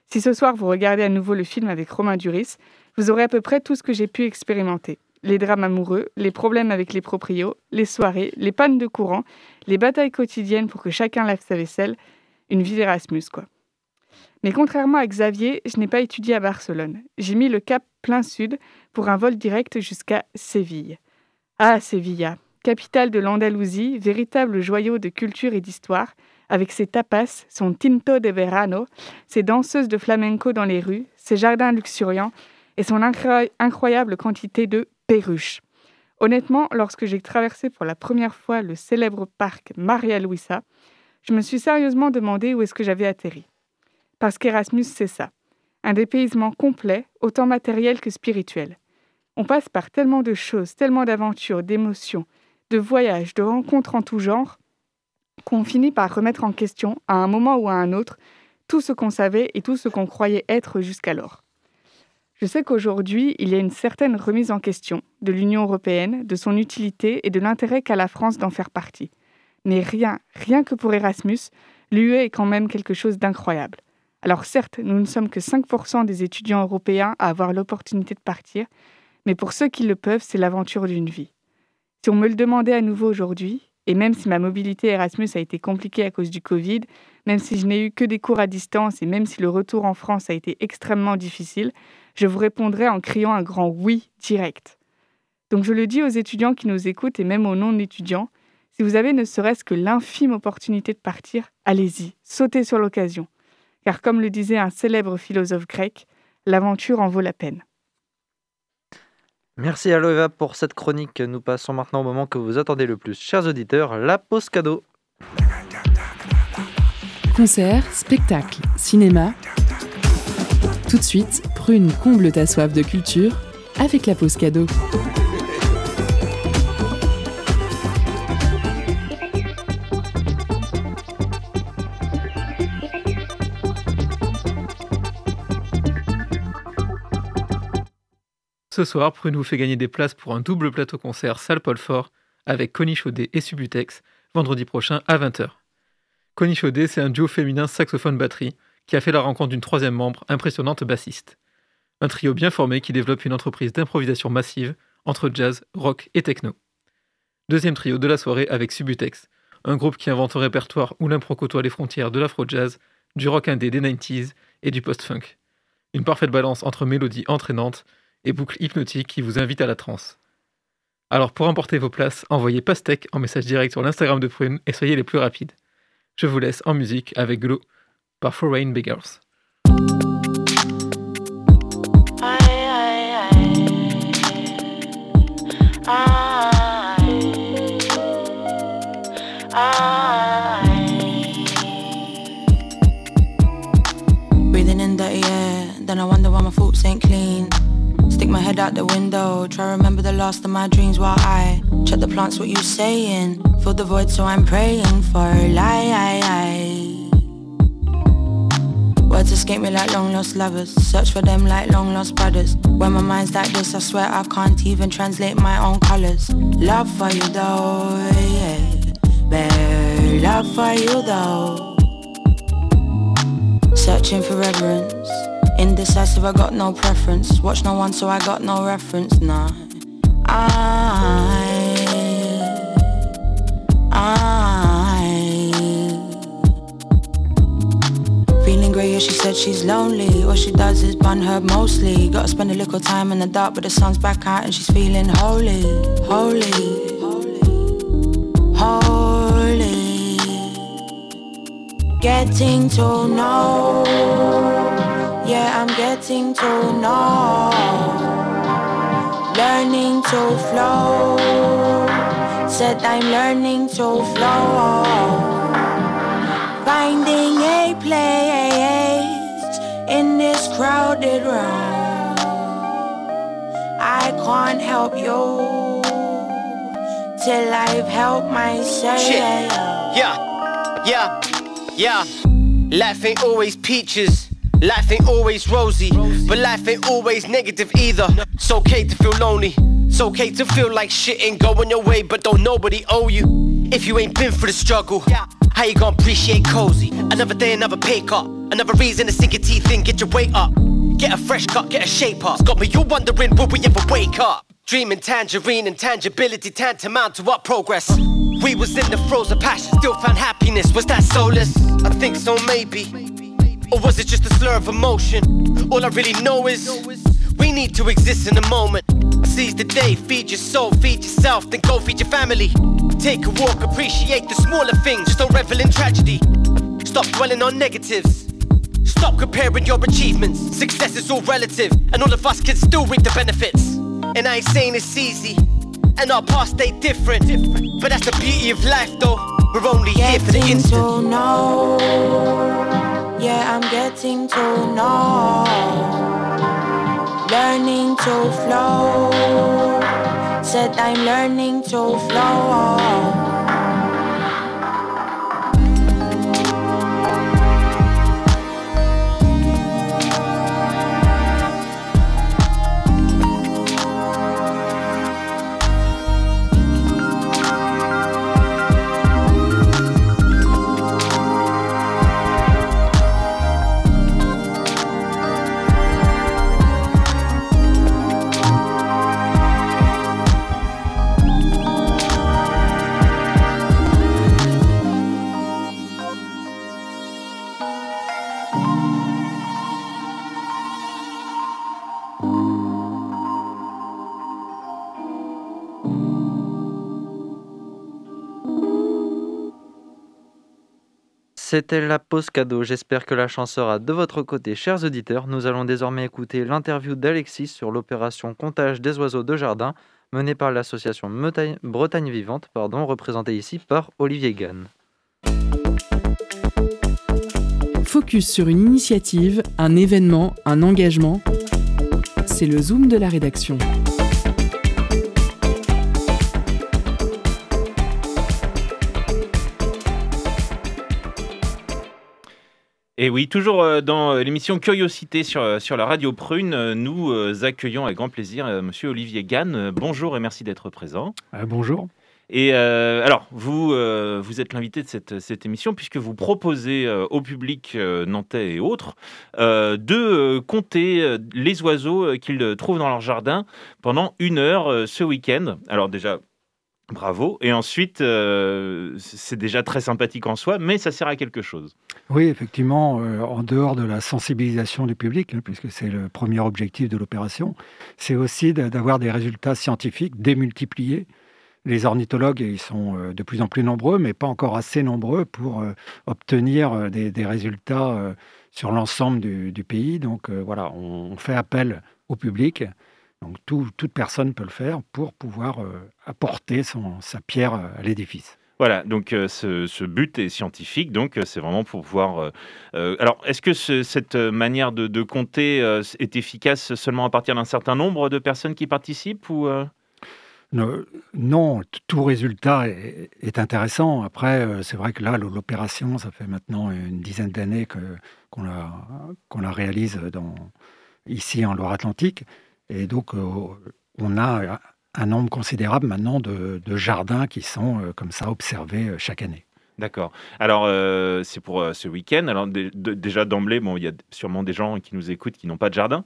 Si ce soir vous regardez à nouveau le film avec Romain Duris, vous aurez à peu près tout ce que j'ai pu expérimenter les drames amoureux, les problèmes avec les proprios, les soirées, les pannes de courant, les batailles quotidiennes pour que chacun lave sa vaisselle. Une vie d'Erasmus, quoi. Mais contrairement à Xavier, je n'ai pas étudié à Barcelone. J'ai mis le cap plein sud pour un vol direct jusqu'à Séville. Ah, Sévilla, capitale de l'Andalousie, véritable joyau de culture et d'histoire, avec ses tapas, son tinto de verano, ses danseuses de flamenco dans les rues, ses jardins luxuriants et son incroyable quantité de perruches. Honnêtement, lorsque j'ai traversé pour la première fois le célèbre parc Maria Luisa, je me suis sérieusement demandé où est-ce que j'avais atterri. Parce qu'Erasmus, c'est ça. Un dépaysement complet, autant matériel que spirituel. On passe par tellement de choses, tellement d'aventures, d'émotions, de voyages, de rencontres en tout genre, qu'on finit par remettre en question, à un moment ou à un autre, tout ce qu'on savait et tout ce qu'on croyait être jusqu'alors. Je sais qu'aujourd'hui, il y a une certaine remise en question de l'Union européenne, de son utilité et de l'intérêt qu'a la France d'en faire partie. Mais rien, rien que pour Erasmus, l'UE est quand même quelque chose d'incroyable. Alors certes, nous ne sommes que 5% des étudiants européens à avoir l'opportunité de partir, mais pour ceux qui le peuvent, c'est l'aventure d'une vie. Si on me le demandait à nouveau aujourd'hui, et même si ma mobilité Erasmus a été compliquée à cause du Covid, même si je n'ai eu que des cours à distance et même si le retour en France a été extrêmement difficile, je vous répondrai en criant un grand oui direct. Donc je le dis aux étudiants qui nous écoutent et même aux non-étudiants, si vous avez ne serait-ce que l'infime opportunité de partir, allez-y, sautez sur l'occasion. Car comme le disait un célèbre philosophe grec, l'aventure en vaut la peine. Merci à Loeva pour cette chronique. Nous passons maintenant au moment que vous attendez le plus, chers auditeurs, la pause cadeau. Concert, spectacle, cinéma, tout de suite, prune comble ta soif de culture avec la pause cadeau. Ce soir, Prune vous fait gagner des places pour un double plateau concert salle Paul Fort avec Connie Chaudet et Subutex vendredi prochain à 20h. Connie Chaudet, c'est un duo féminin saxophone-batterie qui a fait la rencontre d'une troisième membre, impressionnante bassiste. Un trio bien formé qui développe une entreprise d'improvisation massive entre jazz, rock et techno. Deuxième trio de la soirée avec Subutex, un groupe qui invente un répertoire où l'impro côtoie les frontières de l'afro-jazz, du rock indé des 90s et du post-funk. Une parfaite balance entre mélodies entraînantes et boucles hypnotiques qui vous invitent à la transe. Alors pour emporter vos places, envoyez pastèque en message direct sur l'Instagram de Prune et soyez les plus rapides. Je vous laisse en musique avec Glow par Foreign Beggars. Stick my head out the window, try remember the last of my dreams while I check the plants, what you saying. Fill the void, so I'm praying for lie. Words escape me like long lost lovers. Search for them like long lost brothers. When my mind's like this, I swear I can't even translate my own colors. Love for you though, yeah. Bare love for you though. Searching for reverence. Indecisive, I got no preference. Watch no one, so I got no reference. Nah. I. I. Feeling grey, yeah, she said she's lonely. All she does is bun her mostly. Gotta spend a little time in the dark, but the sun's back out and she's feeling holy. Holy. Holy. Getting to know. Yeah, I'm getting to know. Learning to flow. Said I'm learning to flow. Finding a place in this crowded room. I can't help you till I've helped myself. Shit. Yeah, yeah, yeah. Life ain't always peaches. Life ain't always rosy, but life ain't always negative either. It's okay to feel lonely. It's okay to feel like shit ain't going your way, but don't nobody owe you. If you ain't been through the struggle, how you gonna appreciate cozy? Another day, another pay cut. Another reason to sink your teeth in, get your weight up. Get a fresh cut, get a shape up. It's got me you wondering, will we ever wake up? Dreaming tangerine and tangibility tantamount to what progress? We was in the of passion, still found happiness. Was that soulless? I think so, maybe. Or was it just a slur of emotion? All I really know is we need to exist in the moment. Seize the day, feed your soul, feed yourself, then go feed your family. Take a walk, appreciate the smaller things, just don't revel in tragedy. Stop dwelling on negatives. Stop comparing your achievements. Success is all relative, and all of us can still reap the benefits. And I ain't saying it's easy, and our past stay different. But that's the beauty of life, though. We're only here for the instant. Yeah, I'm getting to know. Learning to flow. Said I'm learning to flow. C'était la pause cadeau. J'espère que la chance sera de votre côté, chers auditeurs. Nous allons désormais écouter l'interview d'Alexis sur l'opération comptage des oiseaux de jardin menée par l'association Bretagne Vivante, pardon, représentée ici par Olivier Gann. Focus sur une initiative, un événement, un engagement. C'est le zoom de la rédaction. Et oui, toujours euh, dans euh, l'émission Curiosité sur, euh, sur la radio Prune, nous accueillons avec grand plaisir Monsieur Olivier Gann. Bonjour et merci d'être présent. bonjour. Et alors, vous, vous êtes l'invité de cette, cette, émission puisque vous proposez au public nantais et autres de compter les oiseaux qu'ils trouvent dans leur jardin pendant une heure ce week-end. Alors déjà, Bravo. Et ensuite, euh, c'est déjà très sympathique en soi, mais ça sert à quelque chose. Oui, effectivement, euh, en dehors de la sensibilisation du public, hein, puisque c'est le premier objectif de l'opération, c'est aussi d'avoir des résultats scientifiques démultipliés. Les ornithologues, ils sont euh, de plus en plus nombreux, mais pas encore assez nombreux pour obtenir des, résultats sur l'ensemble du, pays. Donc voilà, on fait appel au public donc toute personne peut le faire pour pouvoir euh, apporter son, sa pierre euh, à l'édifice. Voilà, donc euh, ce, but est scientifique, donc c'est vraiment pour pouvoir... alors, est-ce que cette manière de, compter est efficace seulement à partir d'un certain nombre de personnes qui participent ou non, tout résultat est, intéressant. Après, c'est vrai que là, l'opération, ça fait maintenant une dizaine d'années qu'on la, qu'on la réalise dans, ici en Loire-Atlantique. Et donc, euh, on a un nombre considérable maintenant de, jardins qui sont euh, comme ça observés euh, chaque année. D'accord. Alors, c'est pour ce week-end. Alors, déjà d'emblée, bon, il y a sûrement des gens qui nous écoutent qui n'ont pas de jardin.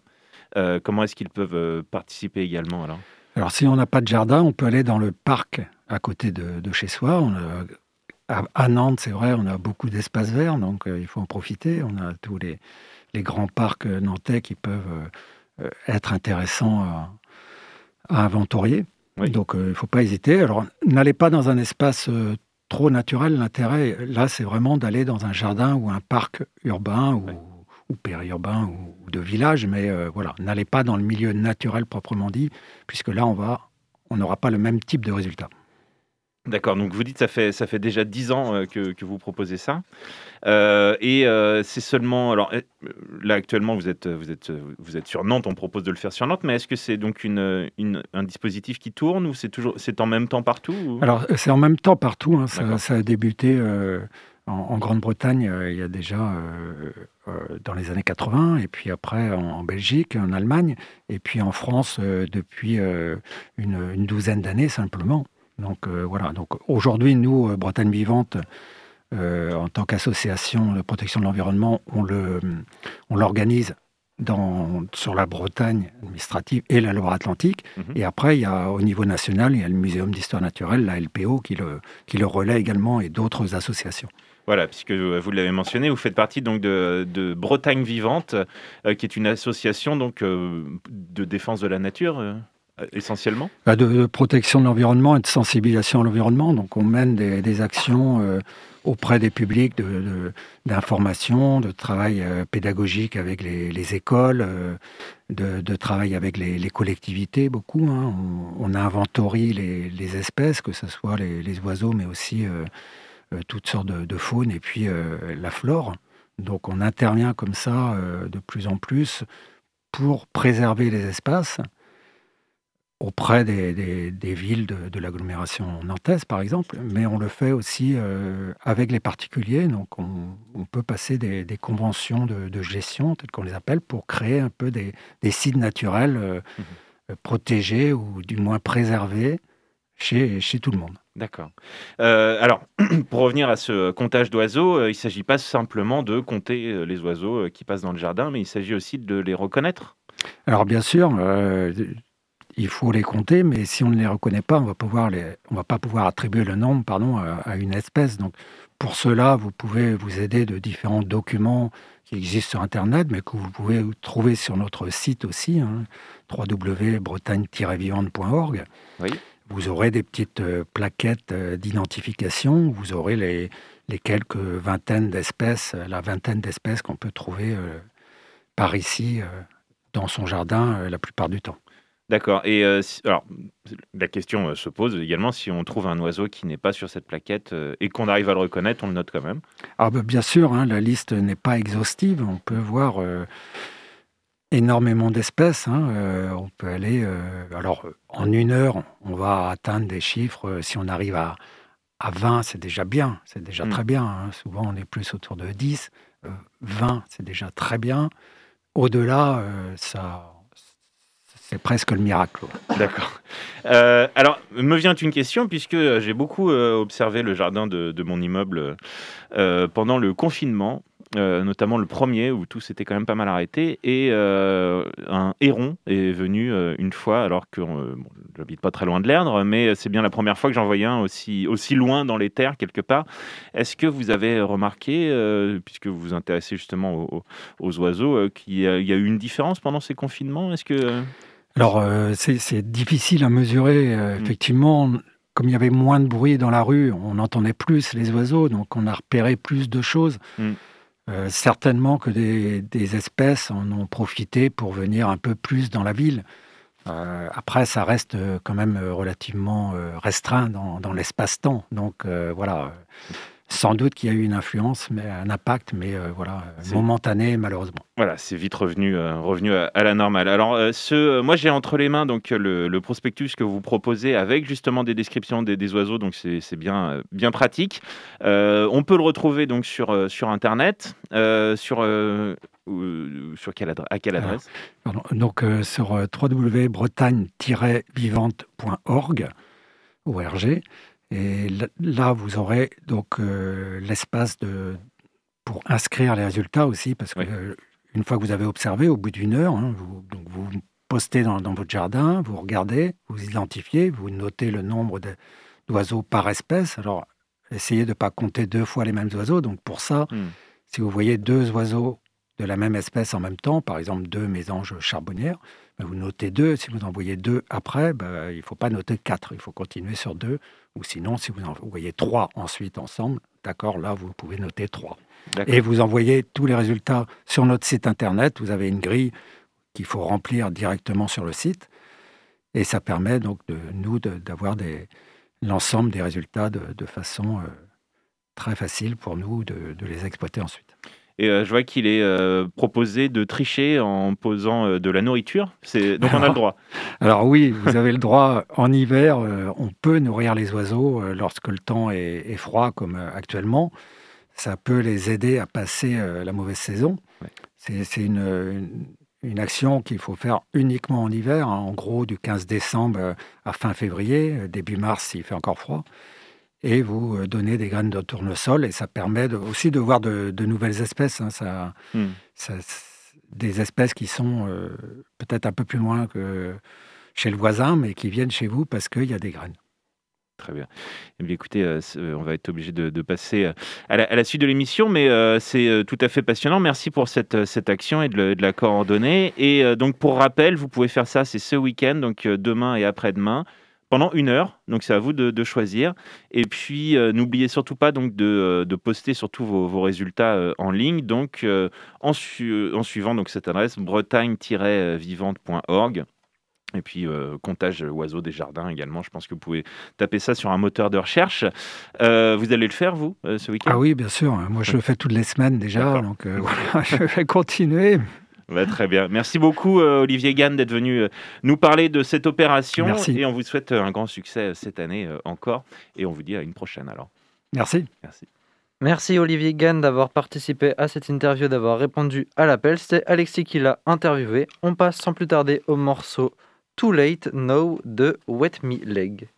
comment est-ce qu'ils peuvent participer également alors? Alors, si on n'a pas de jardin, on peut aller dans le parc à côté de, chez soi. On à, Nantes, c'est vrai, on a beaucoup d'espaces verts, donc il faut en profiter. On a tous les, les grands parcs nantais qui peuvent euh, être intéressant à, inventorier. Donc euh, il ne faut pas hésiter. Alors n'allez pas dans un espace euh, trop naturel. L'intérêt, là, c'est vraiment d'aller dans un jardin ou un parc urbain ou, périurbain ou, de village. Mais voilà, n'allez pas dans le milieu naturel proprement dit, puisque là, on va, on n'aura pas le même type de résultat. D'accord, donc vous dites ça fait ça fait déjà dix ans euh, que, que, vous proposez ça, euh, et euh, c'est seulement alors là actuellement vous êtes vous êtes vous êtes sur Nantes, on propose de le faire sur Nantes, mais est-ce que c'est donc une, une, un dispositif qui tourne ou c'est toujours c'est en même temps partout Alors c'est en même temps partout, hein, ça, ça, a débuté en, Grande-Bretagne il y a déjà dans les années 80, et puis après en, Belgique, en Allemagne, et puis en France depuis une, une douzaine d'années simplement. Donc euh, voilà. Donc aujourd'hui, nous, euh, Bretagne Vivante, euh, en tant qu'association de protection de l'environnement, on le, on l'organise dans, sur la Bretagne administrative et la Loire-Atlantique. Mhm. Et après, il y a, au niveau national, il y a le Muséum d'histoire naturelle, la LPO, qui le, qui le relaie également et d'autres associations. Voilà, puisque vous l'avez mentionné, vous faites partie donc de, de Bretagne Vivante, qui est une association donc de défense de la nature. Euh, essentiellement? Bah, de, protection de l'environnement et de sensibilisation à l'environnement. Donc on mène des, actions euh, auprès des publics d'information, de, travail euh, pédagogique avec les, écoles, de, travail avec les, collectivités, beaucoup. Hein. On, inventorie les, espèces, que ce soit les, oiseaux, mais aussi toutes sortes de, faune et puis la flore. Donc on intervient comme ça de plus en plus pour préserver les espaces auprès des, villes de, l'agglomération nantaise, par exemple, mais on le fait aussi euh, avec les particuliers. Donc, on, peut passer des, conventions de, gestion, telles qu'on les appelle, pour créer un peu des, sites naturels euh, mmh euh, protégés ou du moins préservés chez, chez tout le monde. D'accord. alors, pour revenir à ce comptage d'oiseaux, il ne s'agit pas simplement de compter les oiseaux qui passent dans le jardin, mais il s'agit aussi de les reconnaître. Alors, bien sûr, il faut les compter, mais si on ne les reconnaît pas, on va pouvoir les, on va pas pouvoir attribuer le nombre, pardon, à, une espèce. Donc, pour cela, vous pouvez vous aider de différents documents qui existent sur Internet, mais que vous pouvez trouver sur notre site aussi, hein, www.bretagne-vivante.org. Vous aurez des petites euh, plaquettes euh, d'identification. Vous aurez les, les quelques vingtaines d'espèces, la vingtaine d'espèces qu'on peut trouver euh, par ici dans son jardin la plupart du temps. D'accord. Et euh, alors, la question euh, se pose également si on trouve un oiseau qui n'est pas sur cette plaquette euh, et qu'on arrive à le reconnaître, on le note quand même. Ah bah, bien sûr, hein, la liste n'est pas exhaustive. On peut voir énormément d'espèces. Hein, on peut aller. alors, en une heure, on va atteindre des chiffres. si on arrive à, à 20, c'est déjà bien. C'est déjà mmh. très bien. Hein. Souvent, on est plus autour de 10. 20, c'est déjà très bien. Au-delà, ça, c'est presque le miracle. D'accord. Euh, alors, me vient une question, puisque j'ai beaucoup euh, observé le jardin de, mon immeuble euh, pendant le confinement. notamment le premier où tout s'était quand même pas mal arrêté et un héron est venu une fois alors que j'habite pas très loin de l'Erdre mais c'est bien la première fois que j'en voyais un aussi, aussi loin dans les terres quelque part est-ce que vous avez remarqué puisque vous vous intéressez justement aux, oiseaux qu'il y, a eu une différence pendant ces confinements? Est-ce que alors, euh, c'est difficile à mesurer. Euh, mm. Effectivement, comme il y avait moins de bruit dans la rue, on entendait plus les oiseaux, donc on a repéré plus de choses. Mm. Euh, certainement que des, espèces en ont profité pour venir un peu plus dans la ville. après, ça reste quand même relativement restreint dans, dans l'espace-temps. Donc voilà, sans doute qu'il y a eu une influence, mais un impact, mais euh, voilà, momentané malheureusement. Voilà, c'est vite revenu, euh, revenu à, la normale. Alors, euh, ce, moi j'ai entre les mains donc le, prospectus que vous proposez avec justement des descriptions des, oiseaux, donc c'est bien, bien pratique. on peut le retrouver donc sur, sur internet, sur sur quelle à quelle adresse? Donc sur www.bretagne-vivante.org, ORG. Et là, vous aurez donc euh, l'espace de, pour inscrire les résultats aussi, parce que euh, une fois que vous avez observé, au bout d'une heure, hein, vous, donc vous postez dans, votre jardin, vous regardez, vous identifiez, vous notez le nombre d'oiseaux par espèce. Alors, essayez de ne pas compter deux fois les mêmes oiseaux. Donc, pour ça, hmm. si vous voyez deux oiseaux de la même espèce en même temps, par exemple deux mésanges charbonnières, vous notez deux. Si vous en voyez deux après, ben, il ne faut pas noter quatre. Il faut continuer sur deux. Ou sinon, si vous en voyez trois ensuite ensemble, d'accord, là, vous pouvez noter trois. Et vous envoyez tous les résultats sur notre site internet. Vous avez une grille qu'il faut remplir directement sur le site. Et ça permet donc de nous d'avoir l'ensemble des résultats de, façon euh, très facile pour nous de les exploiter ensuite. Et euh, je vois qu'il est euh, proposé de tricher en posant euh, de la nourriture. C'est... Donc on a le droit. Alors oui, vous avez le droit. En hiver, on peut nourrir les oiseaux lorsque le temps est, froid, comme actuellement. Ça peut les aider à passer la mauvaise saison. C'est, une, une, action qu'il faut faire uniquement en hiver, hein. en gros du 15 décembre à fin février, début mars s'il fait encore froid et vous euh, donnez des graines de tournesol et ça permet aussi de voir de, nouvelles espèces. Hein. Hmm. ça, des espèces qui sont euh, peut-être un peu plus loin que chez le voisin, mais qui viennent chez vous parce qu'il y a des graines. Très bien. Eh bien écoutez, euh, on va être obligé de, passer à la, suite de l'émission, mais c'est tout à fait passionnant. Merci pour cette, cette action et de, de la coordonner. Et donc, pour rappel, vous pouvez faire ça, c'est ce week-end, donc demain et après-demain pendant une heure. Donc c'est à vous de, choisir. Et puis euh, n'oubliez surtout pas donc de, euh, de poster surtout vos, vos résultats euh, en ligne. Donc en, en, suivant donc cette adresse bretagne-vivante.org. Et puis, comptage oiseaux des jardins également. Je pense que vous pouvez taper ça sur un moteur de recherche. vous allez le faire, vous, ce week-end? Ah oui, bien sûr. Moi, je le fais toutes les semaines déjà. Donc, voilà, je vais continuer très bien. Merci beaucoup, euh, Olivier Gann, d'être venu euh, nous parler de cette opération. Merci. Et on vous souhaite euh, un grand succès cette année encore. Et on vous dit à une prochaine alors. Merci. Merci. Merci Olivier Gann d'avoir participé à cette interview, d'avoir répondu à l'appel. C'est Alexis qui l'a interviewé. On passe sans plus tarder au morceau Too Late Now de Wet Me Leg.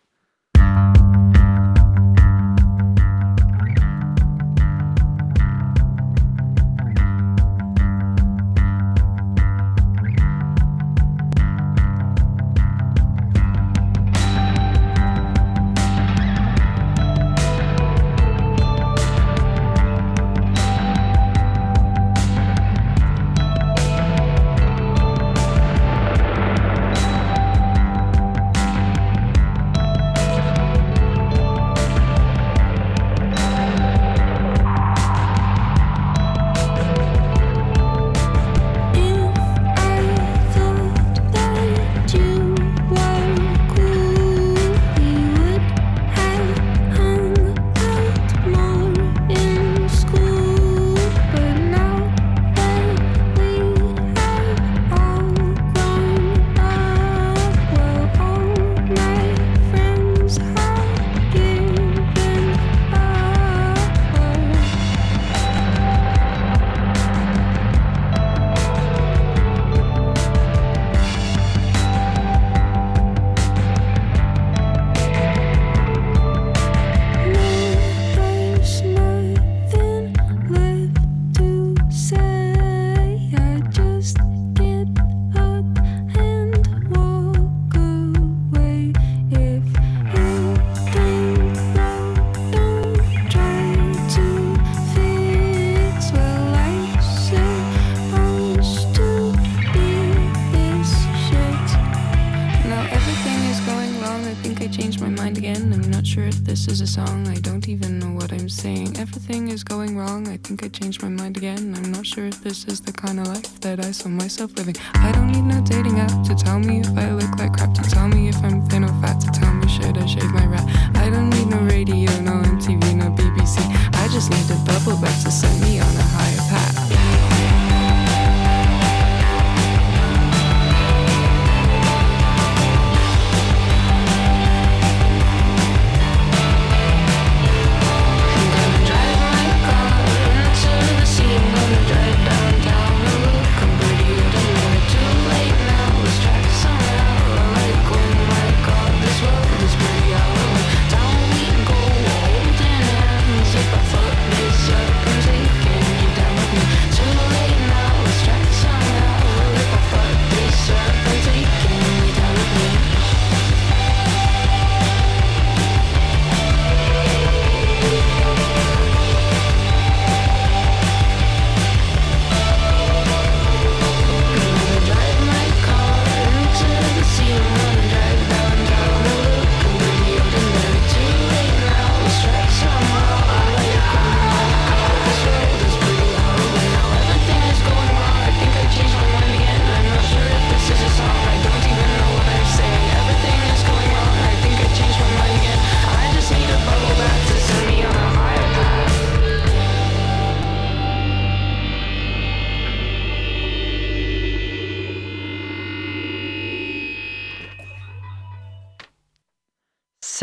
I changed my mind again. I'm not sure if this is the kind of life that I saw myself living. I don't need no dating app to tell me if I look like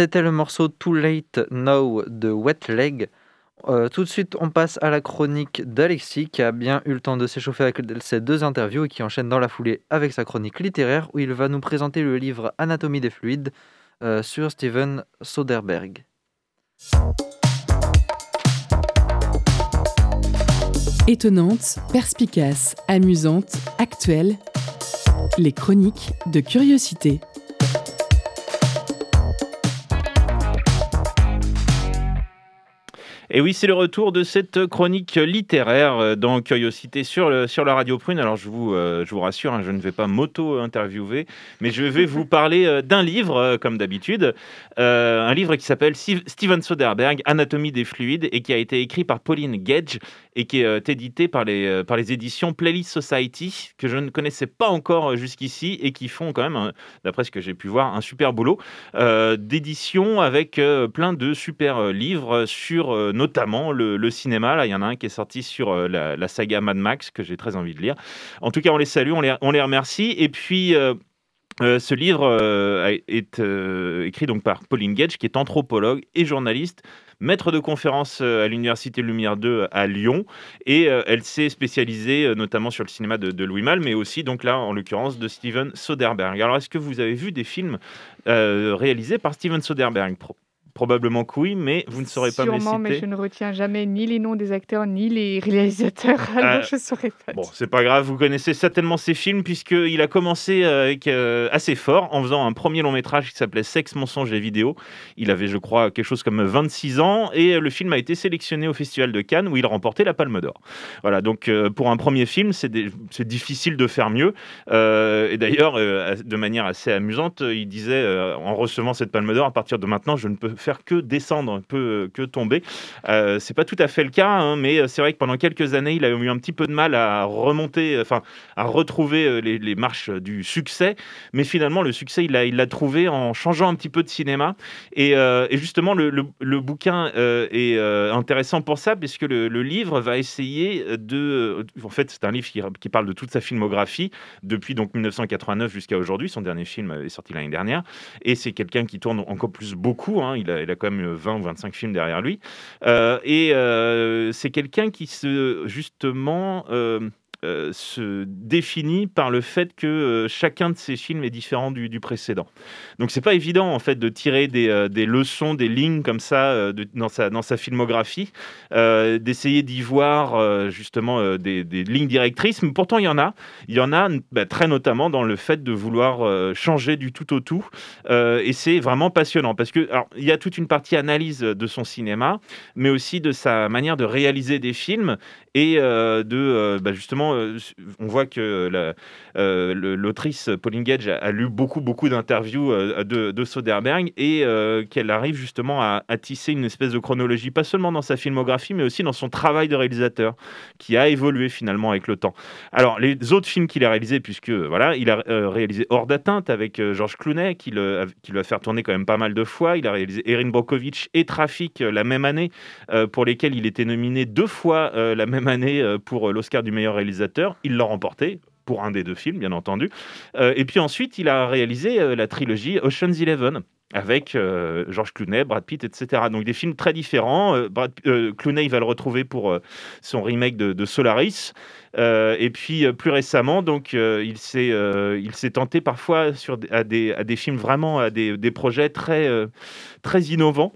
C'était le morceau Too Late Now de Wet Leg. Euh, tout de suite, on passe à la chronique d'Alexis qui a bien eu le temps de s'échauffer avec ces deux interviews et qui enchaîne dans la foulée avec sa chronique littéraire où il va nous présenter le livre Anatomie des fluides euh, sur Steven Soderbergh. Étonnante, perspicace, amusante, actuelle, les chroniques de curiosité. Et oui, c'est le retour de cette chronique littéraire euh, dans Curiosité sur, sur la radio Prune. Alors, je vous, euh, je vous rassure, hein, je ne vais pas m'auto-interviewer, mais je vais vous parler euh, d'un livre, comme d'habitude. un livre qui s'appelle Steven Soderbergh, Anatomie des fluides, et qui a été écrit par Pauline Gage et qui est édité par les, par les éditions Playlist Society, que je ne connaissais pas encore jusqu'ici et qui font quand même, d'après ce que j'ai pu voir, un super boulot d'édition avec plein de super livres sur notamment le, cinéma. Il y en a un qui est sorti sur euh, la, saga Mad Max que j'ai très envie de lire. En tout cas, on les salue, on les, on les remercie. Et puis. Euh, euh, ce livre est écrit donc par Pauline Gage, qui est anthropologue et journaliste, maître de conférence à l'Université Lumière 2 à Lyon, et elle s'est spécialisée notamment sur le cinéma de, Louis Malle, mais aussi donc là en l'occurrence de Steven Soderbergh. Alors est-ce que vous avez vu des films réalisés par Steven Soderbergh Probablement que oui, mais vous ne saurez pas me les citer. mais je ne retiens jamais ni les noms des acteurs ni les réalisateurs, alors euh, je ne saurais pas. Bon, c'est pas grave, vous connaissez certainement ces films, puisqu'il a commencé euh, avec, euh, assez fort en faisant un premier long métrage qui s'appelait Sexe, mensonge et vidéo. Il avait, je crois, quelque chose comme 26 ans, et le film a été sélectionné au Festival de Cannes, où il remportait la Palme d'Or. Voilà, donc pour un premier film, c'est difficile de faire mieux. et d'ailleurs, de manière assez amusante, il disait, en recevant cette Palme d'Or, à partir de maintenant, je ne peux faire que descendre, que tomber. Euh, c'est pas tout à fait le cas, hein, mais c'est vrai que pendant quelques années, il a eu un petit peu de mal à remonter, enfin à retrouver euh, les, marches du succès. Mais finalement, le succès, il l'a trouvé en changeant un petit peu de cinéma. Et, euh, justement, le, bouquin euh, est intéressant pour ça, puisque le, livre va essayer de. En fait, c'est un livre qui, qui, parle de toute sa filmographie depuis donc 1989 jusqu'à aujourd'hui. Son dernier film est sorti l'année dernière, et c'est quelqu'un qui tourne encore plus beaucoup. Hein. Il a il a quand même 20 ou 25 films derrière lui. Euh, et euh, c'est quelqu'un qui se, justement, euh, se définit par le fait que euh, chacun de ces films est différent du, précédent. Donc c'est pas évident en fait de tirer des, euh, leçons, des lignes comme ça dans, sa, dans sa filmographie, d'essayer d'y voir justement des, lignes directrices. Mais pourtant il y en a. Il y en a bah, très notamment dans le fait de vouloir changer du tout au tout. et c'est vraiment passionnant parce que alors, il y a toute une partie analyse de son cinéma, mais aussi de sa manière de réaliser des films et de bah, justement vraiment, on voit que l'autrice Pauline Gage a, lu beaucoup, beaucoup d'interviews de, de, Soderbergh et qu'elle arrive justement à, tisser une espèce de chronologie, pas seulement dans sa filmographie, mais aussi dans son travail de réalisateur, qui a évolué finalement avec le temps. Alors, les autres films qu'il a réalisés, puisque voilà, il a réalisé Hors d'atteinte avec Georges Clooney, qui, le, qui lui a fait tourner quand même pas mal de fois. Il a réalisé Erin Brockovich et Trafic la même année, pour lesquels il était nominé deux fois la même année pour l'Oscar du meilleur réalisateur. Il l'a remporté pour un des deux films, bien entendu. et puis ensuite, il a réalisé la trilogie Ocean's Eleven avec euh, George Clooney, Brad Pitt, etc. Donc des films très différents. Euh, Brad, euh, Clooney, il va le retrouver pour son remake de, Solaris. et puis plus récemment, donc il s'est tenté parfois sur à des, à des films vraiment à des, des projets très très innovants.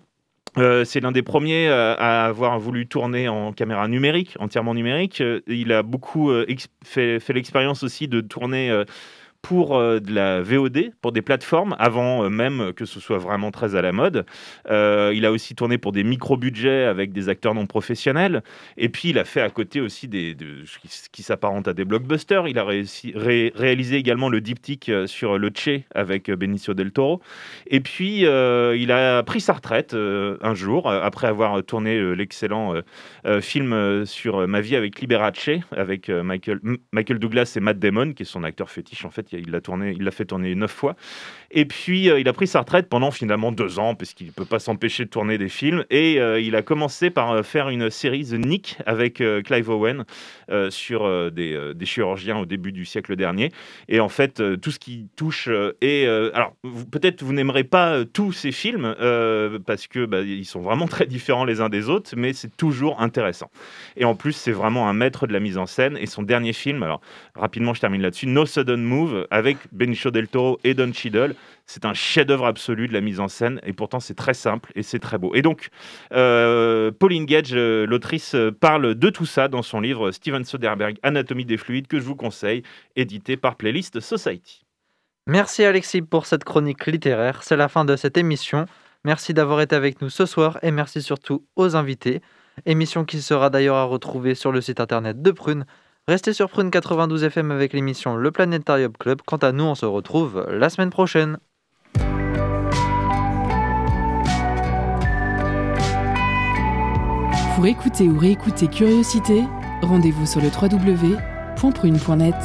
C'est l'un des premiers à avoir voulu tourner en caméra numérique, entièrement numérique. Il a beaucoup fait, fait l'expérience aussi de tourner pour euh, de la VOD, pour des plateformes, avant euh, même que ce soit vraiment très à la mode. Euh, il a aussi tourné pour des micro-budgets avec des acteurs non professionnels. Et puis, il a fait à côté aussi des, ce qui, s'apparente à des blockbusters. Il a réussi, réalisé également le diptyque sur le Che avec Benicio del Toro. Et puis, il a pris sa retraite un jour, après avoir tourné l'excellent film sur ma vie avec Liberace, avec Michael, Michael Douglas et Matt Damon, qui est son acteur fétiche en fait il l'a tourné, il l'a fait tourner neuf fois. Et puis euh, il a pris sa retraite pendant finalement deux ans parce qu'il ne peut pas s'empêcher de tourner des films. Et euh, il a commencé par euh, faire une série The Nick avec Clive Owen sur des, chirurgiens au début du siècle dernier. Et en fait, tout ce qui touche et alors peut-être vous n'aimerez pas tous ces films parce que bah, ils sont vraiment très différents les uns des autres, mais c'est toujours intéressant. Et en plus, c'est vraiment un maître de la mise en scène. Et son dernier film, alors rapidement, je termine là-dessus, No Sudden Move avec Benicio del Toro et Don Cheadle. C'est un chef-d'œuvre absolu de la mise en scène et pourtant c'est très simple et c'est très beau. Et donc, euh, Pauline Gage, euh, l'autrice, euh, parle de tout ça dans son livre Steven Soderbergh, Anatomie des fluides, que je vous conseille, édité par Playlist Society. Merci Alexis pour cette chronique littéraire. C'est la fin de cette émission. Merci d'avoir été avec nous ce soir et merci surtout aux invités. Émission qui sera d'ailleurs à retrouver sur le site internet de Prune Restez sur Prune 92 FM avec l'émission Le Planétarium Club. Quant à nous, on se retrouve la semaine prochaine. Pour écouter ou réécouter Curiosité, rendez-vous sur le www.prune.net.